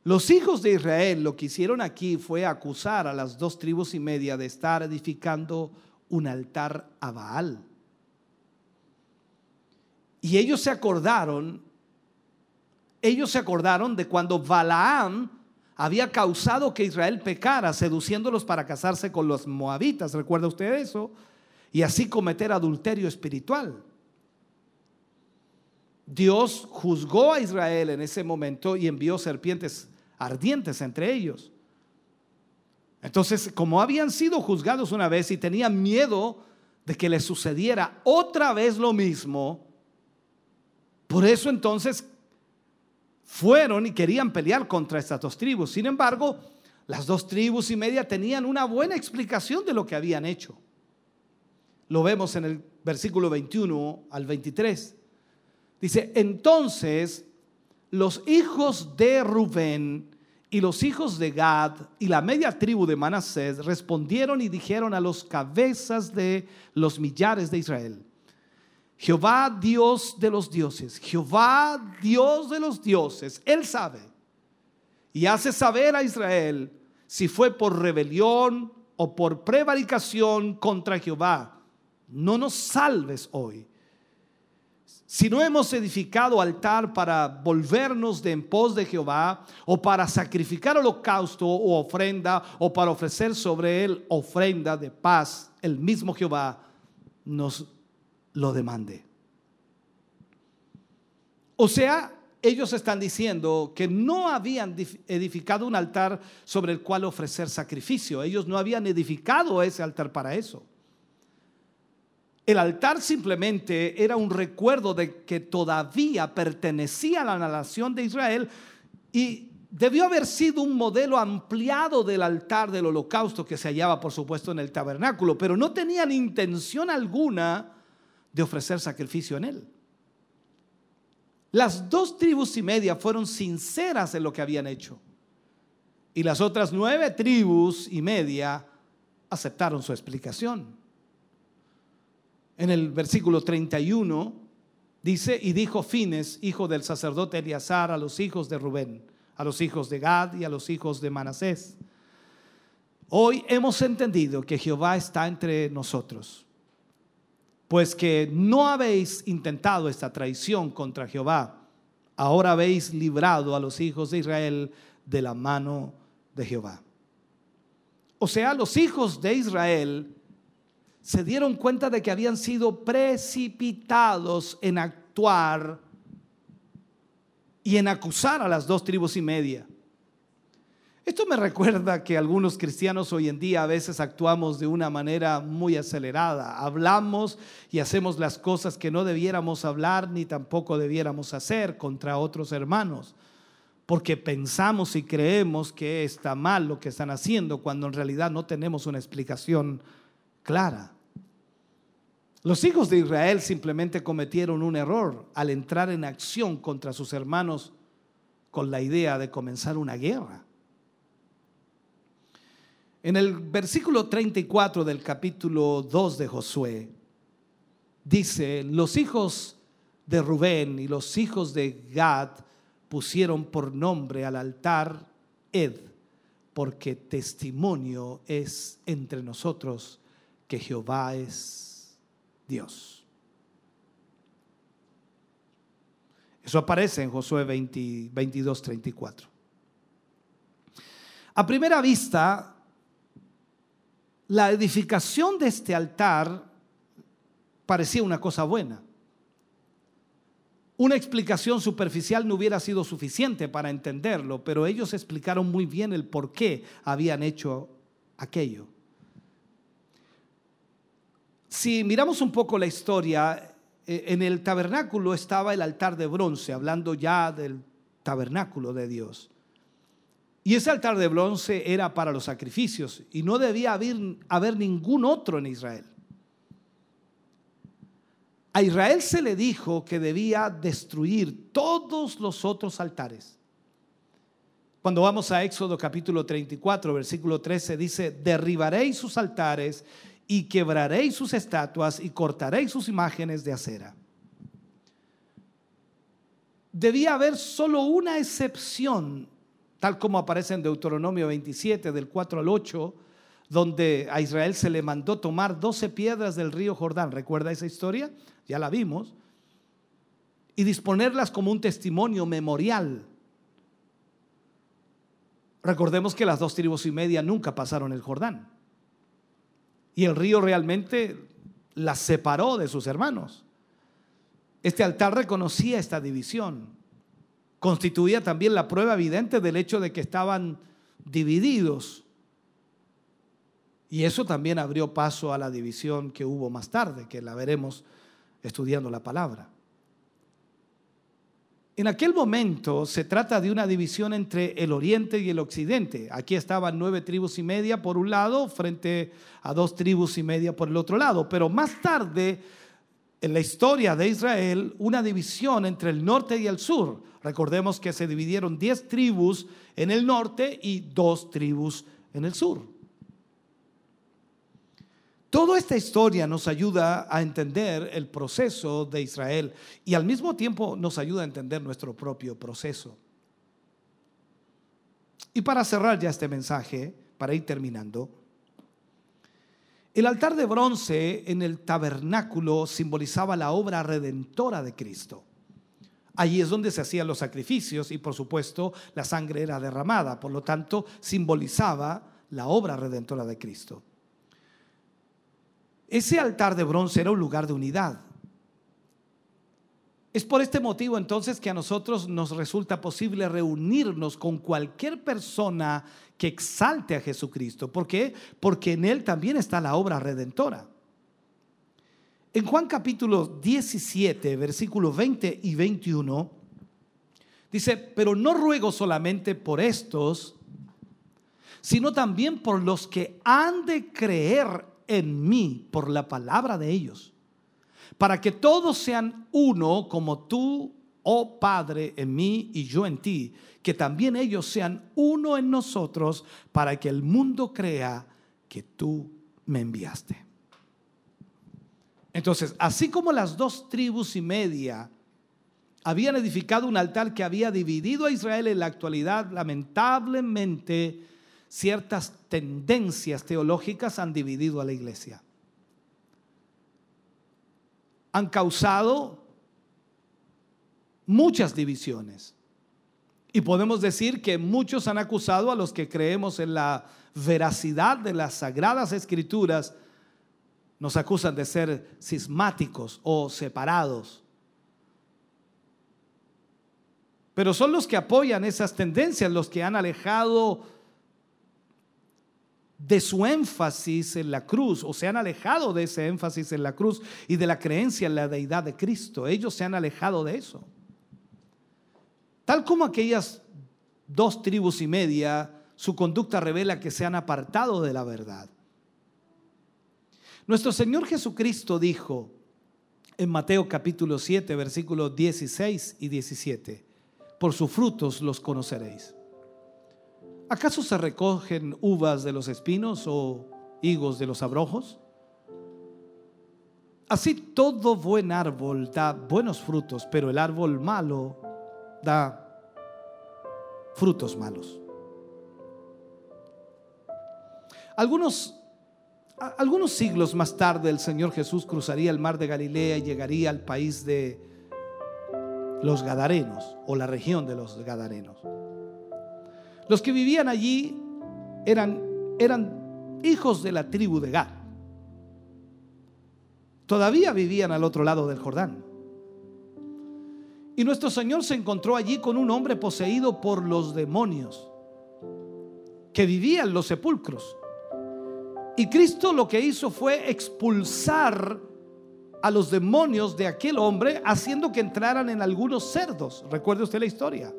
Los hijos de Israel lo que hicieron aquí fue acusar a las dos tribus y media de estar edificando un altar a Baal. Y ellos se acordaron, ellos se acordaron de cuando Balaam había causado que Israel pecara, seduciéndolos para casarse con los moabitas. ¿Recuerda usted eso? Y así cometer adulterio espiritual. Dios juzgó a Israel en ese momento y envió serpientes ardientes entre ellos. Entonces, como habían sido juzgados una vez y tenían miedo de que les sucediera otra vez lo mismo, por eso entonces fueron y querían pelear contra estas dos tribus. Sin embargo, las dos tribus y media tenían una buena explicación de lo que habían hecho. Lo vemos en el versículo 21 al 23. Dice, entonces los hijos de Rubén y los hijos de Gad y la media tribu de Manasés respondieron y dijeron a los cabezas de los millares de Israel, Jehová Dios de los dioses, Jehová Dios de los dioses, Él sabe y hace saber a Israel si fue por rebelión o por prevaricación contra Jehová. No nos salves hoy si no hemos edificado altar para volvernos de en pos de Jehová, o para sacrificar holocausto o ofrenda, o para ofrecer sobre él ofrenda de paz, el mismo Jehová nos lo demande. O sea, ellos están diciendo que no habían edificado un altar sobre el cual ofrecer sacrificio. Ellos no habían edificado ese altar para eso. El altar simplemente era un recuerdo de que todavía pertenecía a la nación de Israel y debió haber sido un modelo ampliado del altar del holocausto que se hallaba, por supuesto, en el tabernáculo, pero no tenían intención alguna de ofrecer sacrificio en él. Las dos tribus y media fueron sinceras en lo que habían hecho. Y las otras nueve tribus y media aceptaron su explicación. En el versículo 31 dice, y dijo Fines, hijo del sacerdote Eleazar, a los hijos de Rubén, a los hijos de Gad y a los hijos de Manasés. Hoy hemos entendido que Jehová está entre nosotros, pues que no habéis intentado esta traición contra Jehová, ahora habéis librado a los hijos de Israel de la mano de Jehová. O sea, los hijos de Israel se dieron cuenta de que habían sido precipitados en actuar y en acusar a las dos tribus y media. Esto me recuerda que algunos cristianos hoy en día a veces actuamos de una manera muy acelerada. Hablamos y hacemos las cosas que no debiéramos hablar ni tampoco debiéramos hacer contra otros hermanos porque pensamos y creemos que está mal lo que están haciendo cuando en realidad no tenemos una explicación clara. Los hijos de Israel simplemente cometieron un error al entrar en acción contra sus hermanos con la idea de comenzar una guerra. En el versículo 34 del capítulo 2 de Josué dice, los hijos de Rubén y los hijos de Gad pusieron por nombre al altar Ed, porque testimonio es entre nosotros que Jehová es Dios. Eso aparece en Josué 22, 34. A primera vista, la edificación de este altar parecía una cosa buena. Una explicación superficial no hubiera sido suficiente para entenderlo, pero ellos explicaron muy bien el por qué habían hecho aquello. Si miramos un poco la historia, eh, en el tabernáculo estaba el altar de bronce, hablando ya del tabernáculo de Dios. Y ese altar de bronce era para los sacrificios y no debía haber, haber ningún otro en Israel. A Israel se le dijo que debía destruir todos los otros altares. Cuando vamos a Éxodo capítulo 34, versículo 13, dice, derribaréis sus altares y quebraréis sus estatuas y cortaréis sus imágenes de acera. Debía haber solo una excepción, tal como aparece en Deuteronomio 27, del 4 al 8, donde a Israel se le mandó tomar 12 piedras del río Jordán. ¿Recuerda esa historia? Ya la vimos. Y disponerlas como un testimonio memorial. Recordemos que las dos tribus y media nunca pasaron el Jordán. Y el río realmente las separó de sus hermanos. Este altar reconocía esta división. Constituía también la prueba evidente del hecho de que estaban divididos y eso también abrió paso a la división que hubo más tarde, que la veremos estudiando la palabra. En aquel momento se trata de una división entre el oriente y el occidente. Aquí estaban nueve tribus y media por un lado frente a dos tribus y media por el otro lado. Pero más tarde, en la historia de Israel, una división entre el norte y el sur. Recordemos que se dividieron diez tribus en el norte y dos tribus en el sur. Toda esta historia nos ayuda a entender el proceso de Israel y al mismo tiempo nos ayuda a entender nuestro propio proceso. Y para cerrar ya este mensaje, para ir terminando, el altar de bronce en el tabernáculo simbolizaba la obra redentora de Cristo. Allí es donde se hacían los sacrificios y por supuesto la sangre era derramada, por lo tanto simbolizaba la obra redentora de Cristo. Ese altar de bronce era un lugar de unidad. Es por este motivo entonces que a nosotros nos resulta posible reunirnos con cualquier persona que exalte a Jesucristo. ¿Por qué? Porque en Él también está la obra redentora. En Juan capítulo 17, versículos 20 y 21, dice, pero no ruego solamente por estos, sino también por los que han de creer en mí por la palabra de ellos, para que todos sean uno como tú, oh Padre, en mí y yo en ti, que también ellos sean uno en nosotros, para que el mundo crea que tú me enviaste. Entonces, así como las dos tribus y media habían edificado un altar que había dividido a Israel en la actualidad, lamentablemente ciertas tendencias teológicas han dividido a la iglesia. Han causado muchas divisiones. Y podemos decir que muchos han acusado a los que creemos en la veracidad de las sagradas escrituras, nos acusan de ser cismáticos o separados. Pero son los que apoyan esas tendencias, los que han alejado de su énfasis en la cruz, o se han alejado de ese énfasis en la cruz y de la creencia en la deidad de Cristo. Ellos se han alejado de eso. Tal como aquellas dos tribus y media, su conducta revela que se han apartado de la verdad. Nuestro Señor Jesucristo dijo en Mateo capítulo 7, versículos 16 y 17, por sus frutos los conoceréis. ¿Acaso se recogen uvas de los espinos o higos de los abrojos? Así todo buen árbol da buenos frutos, pero el árbol malo da frutos malos. Algunos, algunos siglos más tarde el Señor Jesús cruzaría el mar de Galilea y llegaría al país de los Gadarenos o la región de los Gadarenos. Los que vivían allí eran, eran hijos de la tribu de Gad. Todavía vivían al otro lado del Jordán. Y nuestro Señor se encontró allí con un hombre poseído por los demonios que vivía en los sepulcros. Y Cristo lo que hizo fue expulsar a los demonios de aquel hombre haciendo que entraran en algunos cerdos. Recuerde usted la historia.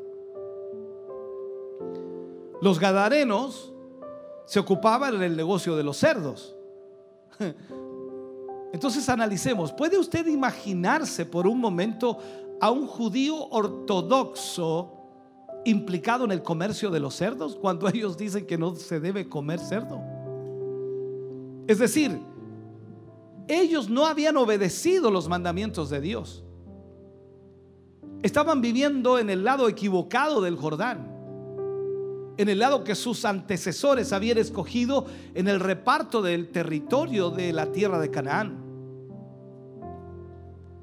Los gadarenos se ocupaban del negocio de los cerdos. Entonces analicemos, ¿puede usted imaginarse por un momento a un judío ortodoxo implicado en el comercio de los cerdos cuando ellos dicen que no se debe comer cerdo. Es decir, ellos no habían obedecido los mandamientos de Dios. Estaban viviendo en el lado equivocado del Jordán, en el lado que sus antecesores habían escogido en el reparto del territorio de la tierra de Canaán.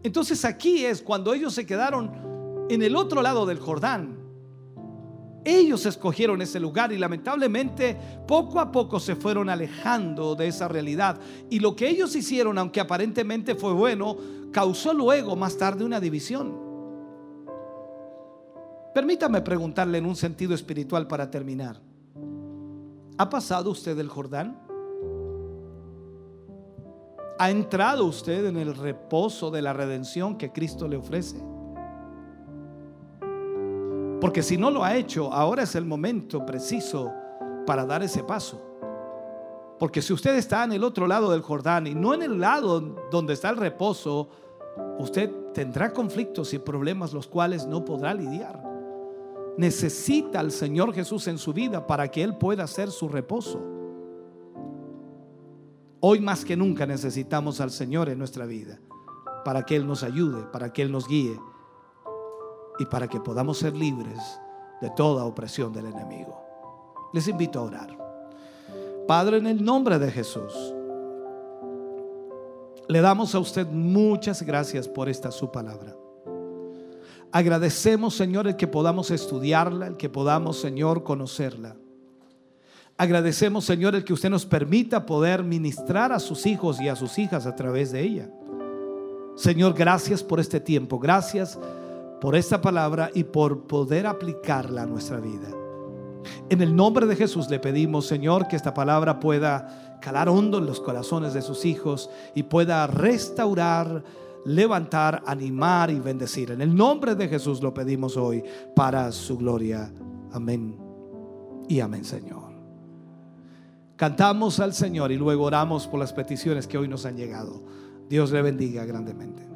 Entonces aquí es cuando ellos se quedaron en el otro lado del Jordán. Ellos escogieron ese lugar y lamentablemente poco a poco se fueron alejando de esa realidad. Y lo que ellos hicieron, aunque aparentemente fue bueno, causó luego más tarde una división. Permítame preguntarle en un sentido espiritual para terminar. ¿Ha pasado usted el Jordán? ¿Ha entrado usted en el reposo de la redención que Cristo le ofrece? Porque si no lo ha hecho, ahora es el momento preciso para dar ese paso. Porque si usted está en el otro lado del Jordán y no en el lado donde está el reposo, usted tendrá conflictos y problemas los cuales no podrá lidiar. Necesita al Señor Jesús en su vida para que Él pueda hacer su reposo. Hoy más que nunca necesitamos al Señor en nuestra vida para que Él nos ayude, para que Él nos guíe y para que podamos ser libres de toda opresión del enemigo. Les invito a orar. Padre, en el nombre de Jesús, le damos a usted muchas gracias por esta su palabra. Agradecemos, Señor, el que podamos estudiarla, el que podamos, Señor, conocerla. Agradecemos, Señor, el que usted nos permita poder ministrar a sus hijos y a sus hijas a través de ella. Señor, gracias por este tiempo. Gracias por esta palabra y por poder aplicarla a nuestra vida. En el nombre de Jesús le pedimos, Señor, que esta palabra pueda calar hondo en los corazones de sus hijos y pueda restaurar, levantar, animar y bendecir. En el nombre de Jesús lo pedimos hoy para su gloria. Amén. Y amén, Señor. Cantamos al Señor y luego oramos por las peticiones que hoy nos han llegado. Dios le bendiga grandemente.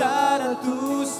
Estar a tus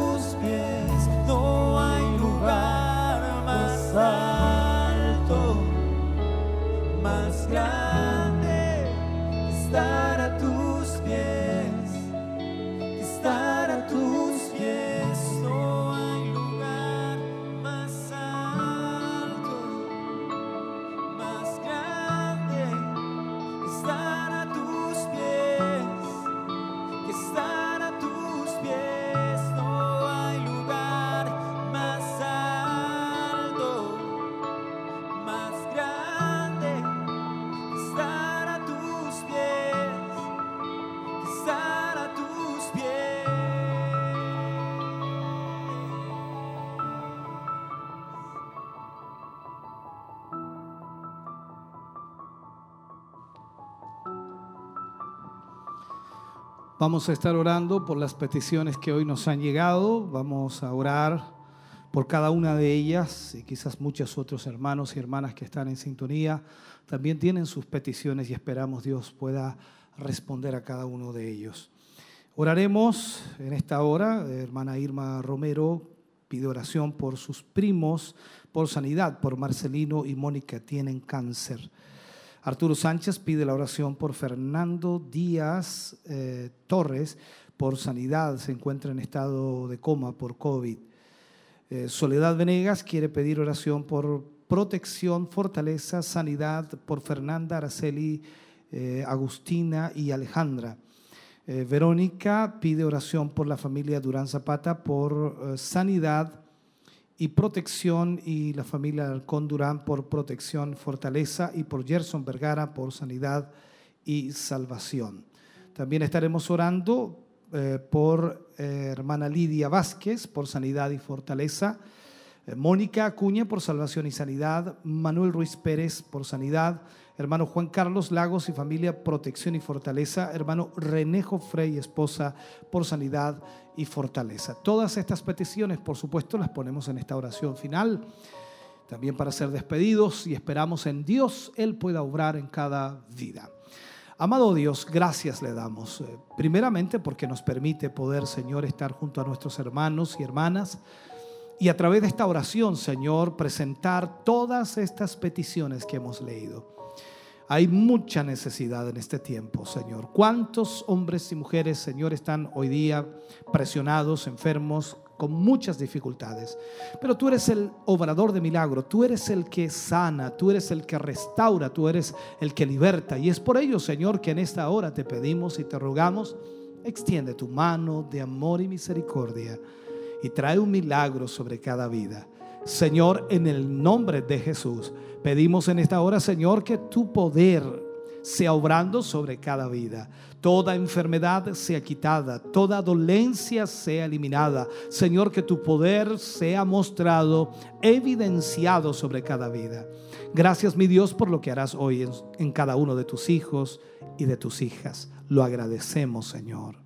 Vamos a estar orando por las peticiones que hoy nos han llegado. Vamos a orar por cada una de ellas y quizás muchos otros hermanos y hermanas que están en sintonía también tienen sus peticiones y esperamos Dios pueda responder a cada uno de ellos. Oraremos en esta hora. Hermana Irma Romero pide oración por sus primos, por sanidad, por Marcelino y Mónica, tienen cáncer. Arturo Sánchez pide la oración por Fernando Díaz eh, Torres, por sanidad, se encuentra en estado de coma por COVID. Eh, Soledad Venegas quiere pedir oración por protección, fortaleza, sanidad por Fernanda, Araceli, eh, Agustina y Alejandra. Verónica pide oración por la familia Durán Zapata, por sanidad y protección y la familia Alcón Durán por protección, fortaleza y por Gerson Vergara por sanidad y salvación. También estaremos orando eh, por eh, hermana Lidia Vázquez por sanidad y fortaleza, eh, Mónica Acuña por salvación y sanidad, Manuel Ruiz Pérez por sanidad, hermano Juan Carlos Lagos y familia protección y fortaleza, hermano Renejo Frey esposa por sanidad y fortaleza. Todas estas peticiones, por supuesto, las ponemos en esta oración final, también para ser despedidos y esperamos en Dios, Él pueda obrar en cada vida. Amado Dios, gracias le damos. eh, Primeramente porque nos permite poder, Señor, estar junto a nuestros hermanos y hermanas y a través de esta oración, Señor, presentar todas estas peticiones que hemos leído. Hay mucha necesidad en este tiempo, Señor. ¿Cuántos hombres y mujeres, Señor, están hoy día presionados, enfermos, con muchas dificultades? Pero tú eres el obrador de milagro, tú eres el que sana, tú eres el que restaura, tú eres el que liberta. Y es por ello, Señor, que en esta hora te pedimos y te rogamos, extiende tu mano de amor y misericordia y trae un milagro sobre cada vida. Señor, en el nombre de Jesús, pedimos en esta hora, Señor, que tu poder sea obrando sobre cada vida. Toda enfermedad sea quitada, toda dolencia sea eliminada. Señor, que tu poder sea mostrado, evidenciado sobre cada vida. Gracias, mi Dios, por lo que harás hoy en, cada uno de tus hijos y de tus hijas. Lo agradecemos, Señor.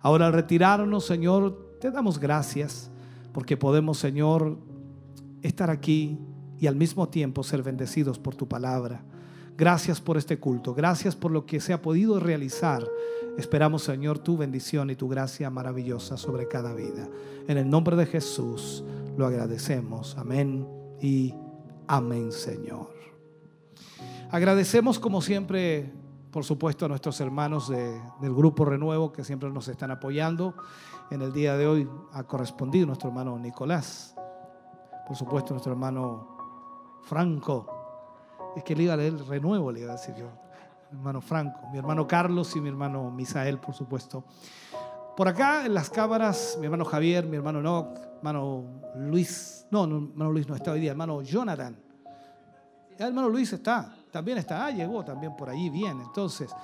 Ahora al retirarnos, Señor, te damos gracias porque podemos, Señor, estar aquí y al mismo tiempo ser bendecidos por tu palabra. Gracias por este culto, gracias por lo que se ha podido realizar Esperamos, Señor, tu bendición y tu gracia maravillosa sobre cada vida. En el nombre de Jesús lo agradecemos. Amén y amén, Señor. Agradecemos como siempre, por supuesto, a nuestros hermanos del Grupo Renuevo que siempre nos están apoyando. En el día de hoy ha correspondido nuestro hermano Nicolás, por supuesto nuestro hermano Franco. Es que le iba a leer Renuevo, le iba a decir yo. Hermano Franco, mi hermano Carlos y mi hermano Misael, por supuesto. Por acá en las cámaras, mi hermano Javier, mi hermano Enoch, hermano Luis, no, no, hermano Luis no está hoy día, hermano Jonathan. El hermano Luis está, también está, ah, llegó también por allí, bien. Entonces,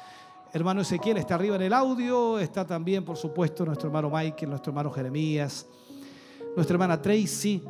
hermano Ezequiel está arriba en el audio, está también, por supuesto, nuestro hermano Michael, nuestro hermano Jeremías, nuestra hermana Tracy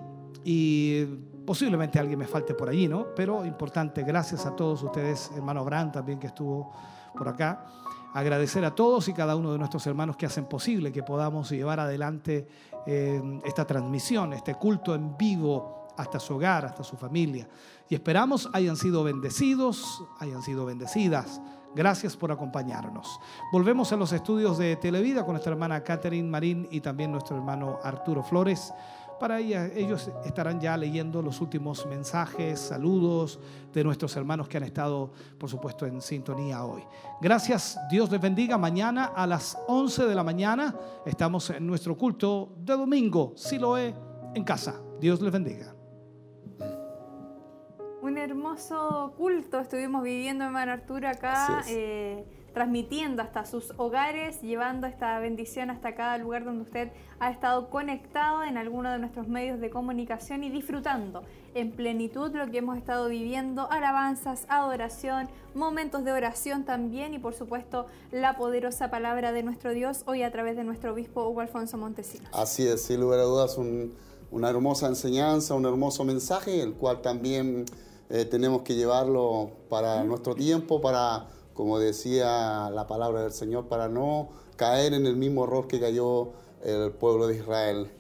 y posiblemente alguien me falte por allí, ¿no? Pero importante, gracias a todos ustedes, hermano Abraham también que estuvo por acá. Agradecer a todos y cada uno de nuestros hermanos que hacen posible que podamos llevar adelante eh, esta transmisión, este culto en vivo hasta su hogar, hasta su familia. Y esperamos hayan sido bendecidos, hayan sido bendecidas. Gracias por acompañarnos. Volvemos a los estudios de Televida con nuestra hermana Catherine Marín y también nuestro hermano Arturo Flores. Para ella, ellos estarán ya leyendo los últimos mensajes, saludos de nuestros hermanos que han estado, por supuesto, en sintonía hoy. Gracias, Dios les bendiga. Mañana a las 11 de la mañana estamos en nuestro culto de domingo, si lo es, en casa. Dios les bendiga. Un hermoso culto estuvimos viviendo, hermano Arturo, acá transmitiendo hasta sus hogares, llevando esta bendición hasta cada lugar donde usted ha estado conectado en alguno de nuestros medios de comunicación y disfrutando en plenitud lo que hemos estado viviendo, alabanzas, adoración, momentos de oración también y por supuesto la poderosa palabra de nuestro Dios hoy a través de nuestro obispo Hugo Alfonso Montesinos. Así es, sin lugar a dudas, una hermosa enseñanza, un hermoso mensaje, el cual también eh, tenemos que llevarlo para nuestro tiempo, para como decía la palabra del Señor, para no caer en el mismo error que cayó el pueblo de Israel.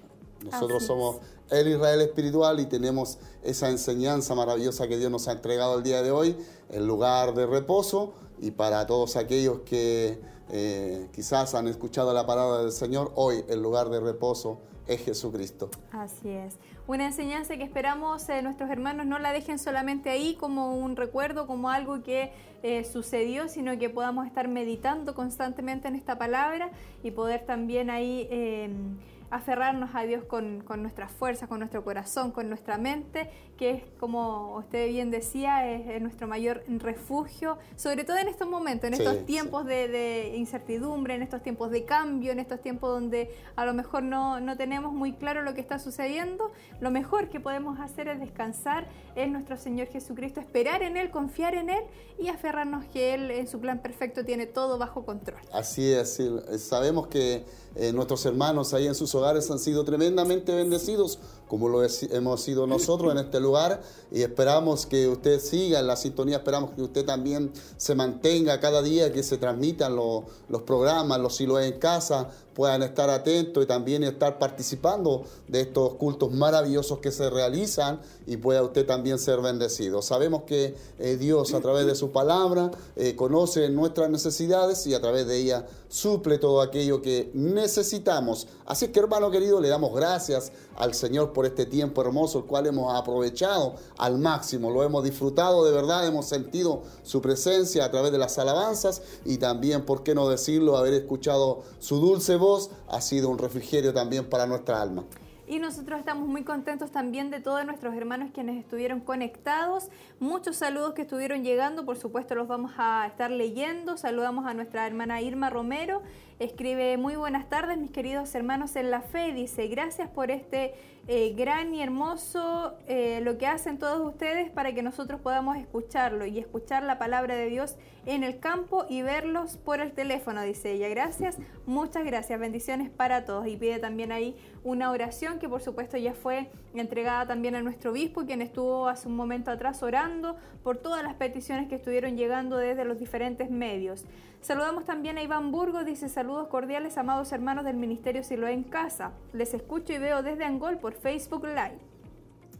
Nosotros somos el Israel espiritual y tenemos esa enseñanza maravillosa que Dios nos ha entregado el día de hoy, el lugar de reposo y para todos aquellos que eh, quizás han escuchado la palabra del Señor, hoy el lugar de reposo es Jesucristo. Así es. Una enseñanza que esperamos eh, nuestros hermanos no la dejen solamente ahí como un recuerdo, como algo que eh, sucedió, sino que podamos estar meditando constantemente en esta palabra y poder también ahí em, aferrarnos a Dios con, con nuestras fuerzas, con nuestro corazón, con nuestra mente, que es, como usted bien decía, es, nuestro mayor refugio, sobre todo en estos momentos, en estos tiempos de, incertidumbre, en estos tiempos de cambio, en estos tiempos donde a lo mejor no, no tenemos muy claro lo que está sucediendo, lo mejor que podemos hacer es descansar en nuestro Señor Jesucristo, esperar en Él, confiar en Él y aferrarnos que Él en su plan perfecto tiene todo bajo control. Así es, sabemos que eh, nuestros hermanos ahí en sus hogares han sido tremendamente bendecidos, como lo hemos sido nosotros en este lugar, y esperamos que usted siga en la sintonía, esperamos que usted también se mantenga cada día que se transmitan los programas, los silos en casa, puedan estar atentos y también estar participando de estos cultos maravillosos que se realizan y pueda usted también ser bendecido. Sabemos que eh, Dios a través de su palabra eh, conoce nuestras necesidades y a través de ella suple todo aquello que necesitamos. Así que hermano querido, le damos gracias al Señor por este tiempo hermoso, el cual hemos aprovechado al máximo, lo hemos disfrutado de verdad, hemos sentido su presencia a través de las alabanzas y también, ¿por qué no decirlo?, haber escuchado su dulce voz ha sido un refrigerio también para nuestra alma. Y nosotros estamos muy contentos también de todos nuestros hermanos quienes estuvieron conectados. Muchos saludos que estuvieron llegando, por supuesto los vamos a estar leyendo. Saludamos a nuestra hermana Irma Romero. Escribe, muy buenas tardes mis queridos hermanos en la fe. Dice, gracias por este eh, gran y hermoso eh, lo que hacen todos ustedes para que nosotros podamos escucharlo y escuchar la palabra de Dios en el campo y verlos por el teléfono, dice ella. Gracias, muchas gracias, bendiciones para todos. Y pide también ahí una oración que por supuesto ya fue entregada también a nuestro obispo, quien estuvo hace un momento atrás orando por todas las peticiones que estuvieron llegando desde los diferentes medios. Saludamos también a Iván Burgos, dice saludos cordiales, amados hermanos del Ministerio Siloé en Casa. Les escucho y veo desde Angol por Facebook Live.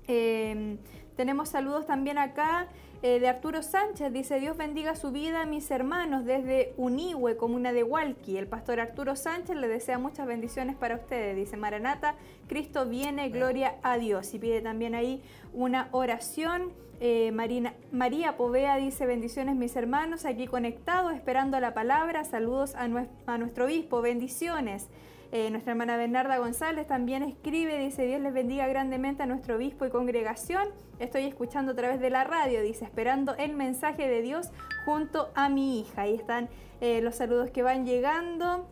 Em, Tenemos saludos también acá eh, de Arturo Sánchez. Dice, Dios bendiga su vida, mis hermanos, desde Unihue, comuna de Hualqui. El pastor Arturo Sánchez le desea muchas bendiciones para ustedes. Dice, Maranata, Cristo viene, gloria a Dios. Y pide también ahí una oración. Eh, Marina, María Povea dice, bendiciones mis hermanos, aquí conectados, esperando la palabra. Saludos a, a nuestro obispo, bendiciones. Eh, nuestra hermana Bernarda González también escribe, dice, Dios les bendiga grandemente a nuestro obispo y congregación. Estoy escuchando a través de la radio, dice, esperando el mensaje de Dios junto a mi hija. Ahí están eh, los saludos que van llegando.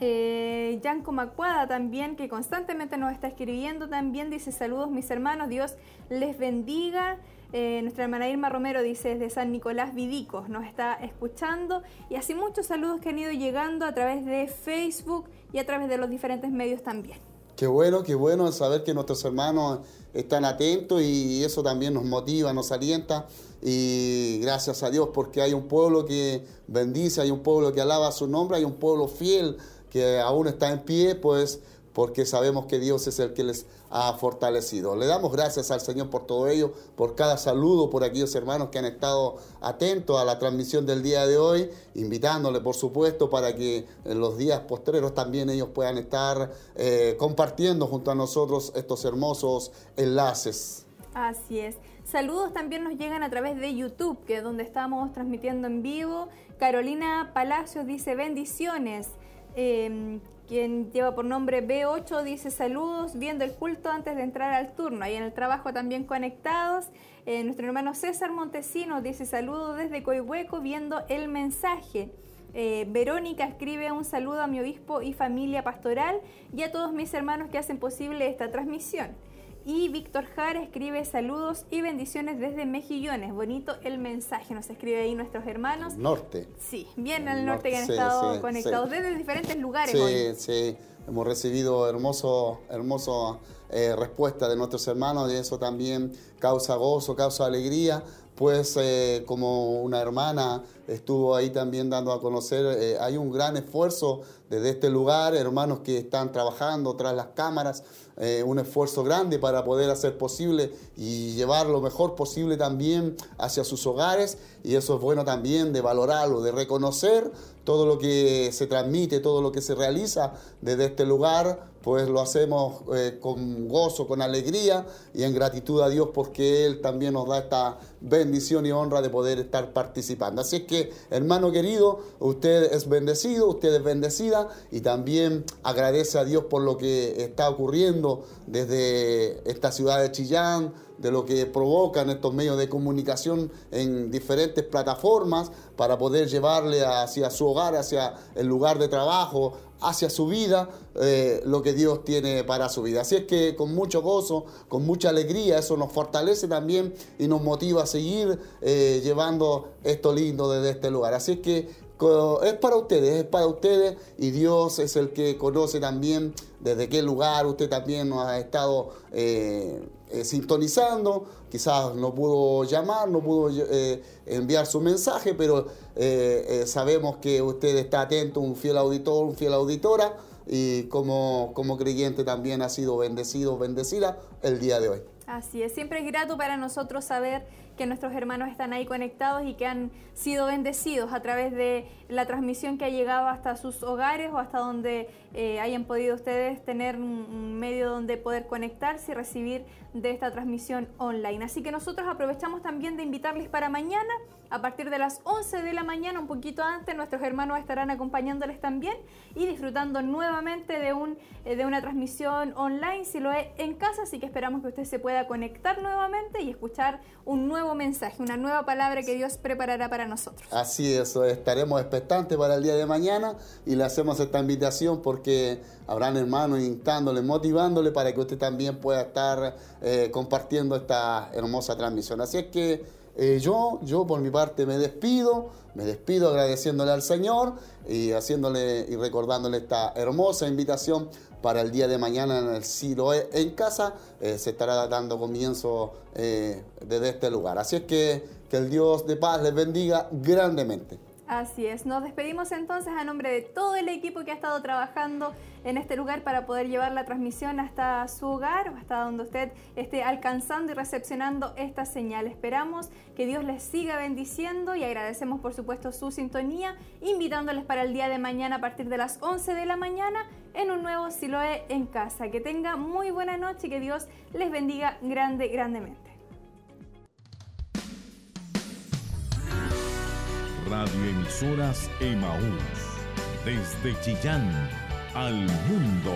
Eh, Yanko Macuada también, que constantemente nos está escribiendo, también dice saludos mis hermanos, Dios les bendiga. Eh, nuestra hermana Irma Romero dice desde San Nicolás Vidicos, nos está escuchando y así muchos saludos que han ido llegando a través de Facebook y a través de los diferentes medios también. Qué bueno, qué bueno saber que nuestros hermanos están atentos y eso también nos motiva, nos alienta y gracias a Dios porque hay un pueblo que bendice, hay un pueblo que alaba su nombre, hay un pueblo fiel que aún está en pie, pues porque sabemos que Dios es el que les ha fortalecido. Le damos gracias al Señor por todo ello, por cada saludo, por aquellos hermanos que han estado atentos a la transmisión del día de hoy, invitándole, por supuesto, para que en los días postreros también ellos puedan estar eh, compartiendo junto a nosotros estos hermosos enlaces. Así es. Saludos también nos llegan a través de YouTube, que es donde estamos transmitiendo en vivo. Carolina Palacios dice bendiciones. Em, quien lleva por nombre B8 dice saludos, viendo el culto antes de entrar al turno. Ahí en el trabajo también conectados. Eh, nuestro hermano César Montesinos dice saludos desde Coihueco, viendo el mensaje. Eh, Verónica escribe un saludo a mi obispo y familia pastoral y a todos mis hermanos que hacen posible esta transmisión. Y Víctor Jara escribe saludos y bendiciones desde Mejillones. Bonito el mensaje, nos escribe ahí nuestros hermanos. Norte. Sí, bien al norte, que han estado conectados desde diferentes lugares. Sí, sí, hemos recibido hermoso, hermoso eh, respuesta de nuestros hermanos y eso también causa gozo, causa alegría pues eh, como una hermana estuvo ahí también dando a conocer, eh, hay un gran esfuerzo desde este lugar, hermanos que están trabajando tras las cámaras, eh, un esfuerzo grande para poder hacer posible y llevar lo mejor posible también hacia sus hogares y eso es bueno también de valorarlo, de reconocer todo lo que se transmite, todo lo que se realiza desde este lugar, pues lo hacemos eh, con gozo, con alegría y en gratitud a Dios porque Él también nos da esta bendición y honra de poder estar participando. Así es que, hermano querido, usted es bendecido, usted es bendecida y también agradece a Dios por lo que está ocurriendo desde esta ciudad de Chillán, de lo que provocan estos medios de comunicación en diferentes plataformas para poder llevarle hacia su hogar, hacia el lugar de trabajo, hacia su vida, eh, lo que Dios tiene para su vida. Así es que con mucho gozo, con mucha alegría, eso nos fortalece también y nos motiva a seguir eh, llevando esto lindo desde este lugar. Así es que es para ustedes, es para ustedes y Dios es el que conoce también desde qué lugar usted también nos ha estado eh, eh, sintonizando, quizás no pudo llamar, no pudo eh, enviar su mensaje, pero sabemos que usted está atento, un fiel auditor, un fiel auditora y como, como creyente también ha sido bendecido, bendecida el día de hoy. Así es, siempre es grato para nosotros saber que nuestros hermanos están ahí conectados y que han sido bendecidos a través de la transmisión que ha llegado hasta sus hogares o hasta donde eh, hayan podido ustedes tener un, medio donde poder conectarse y recibir de esta transmisión online. Así que nosotros aprovechamos también de invitarles para mañana, a partir de las 11 de la mañana, un poquito antes, nuestros hermanos estarán acompañándoles también y disfrutando nuevamente de, un, eh, de una transmisión online, si lo es en casa, así que esperamos que usted se pueda conectar nuevamente y escuchar un nuevo mensaje, una nueva palabra que Dios preparará para nosotros. Así es, estaremos expectantes para el día de mañana y le hacemos esta invitación porque habrán hermanos instándole, motivándole para que usted también pueda estar eh, compartiendo esta hermosa transmisión. Así es que eh, yo, yo por mi parte me despido, me despido agradeciéndole al Señor y haciéndole y recordándole esta hermosa invitación para el día de mañana en el Siloé en casa. Eh, se estará dando comienzo desde este lugar. Así es que que el Dios de paz les bendiga grandemente. Así es, nos despedimos entonces a nombre de todo el equipo que ha estado trabajando en este lugar para poder llevar la transmisión hasta su hogar hasta donde usted esté alcanzando y recepcionando esta señal. Esperamos que Dios les siga bendiciendo y agradecemos por supuesto su sintonía, invitándoles para el día de mañana a partir de las 11 de la mañana en un nuevo Siloe en casa. Que tenga muy buena noche y que Dios les bendiga grande, grandemente. Radioemisoras Emaús, desde Chillán al mundo.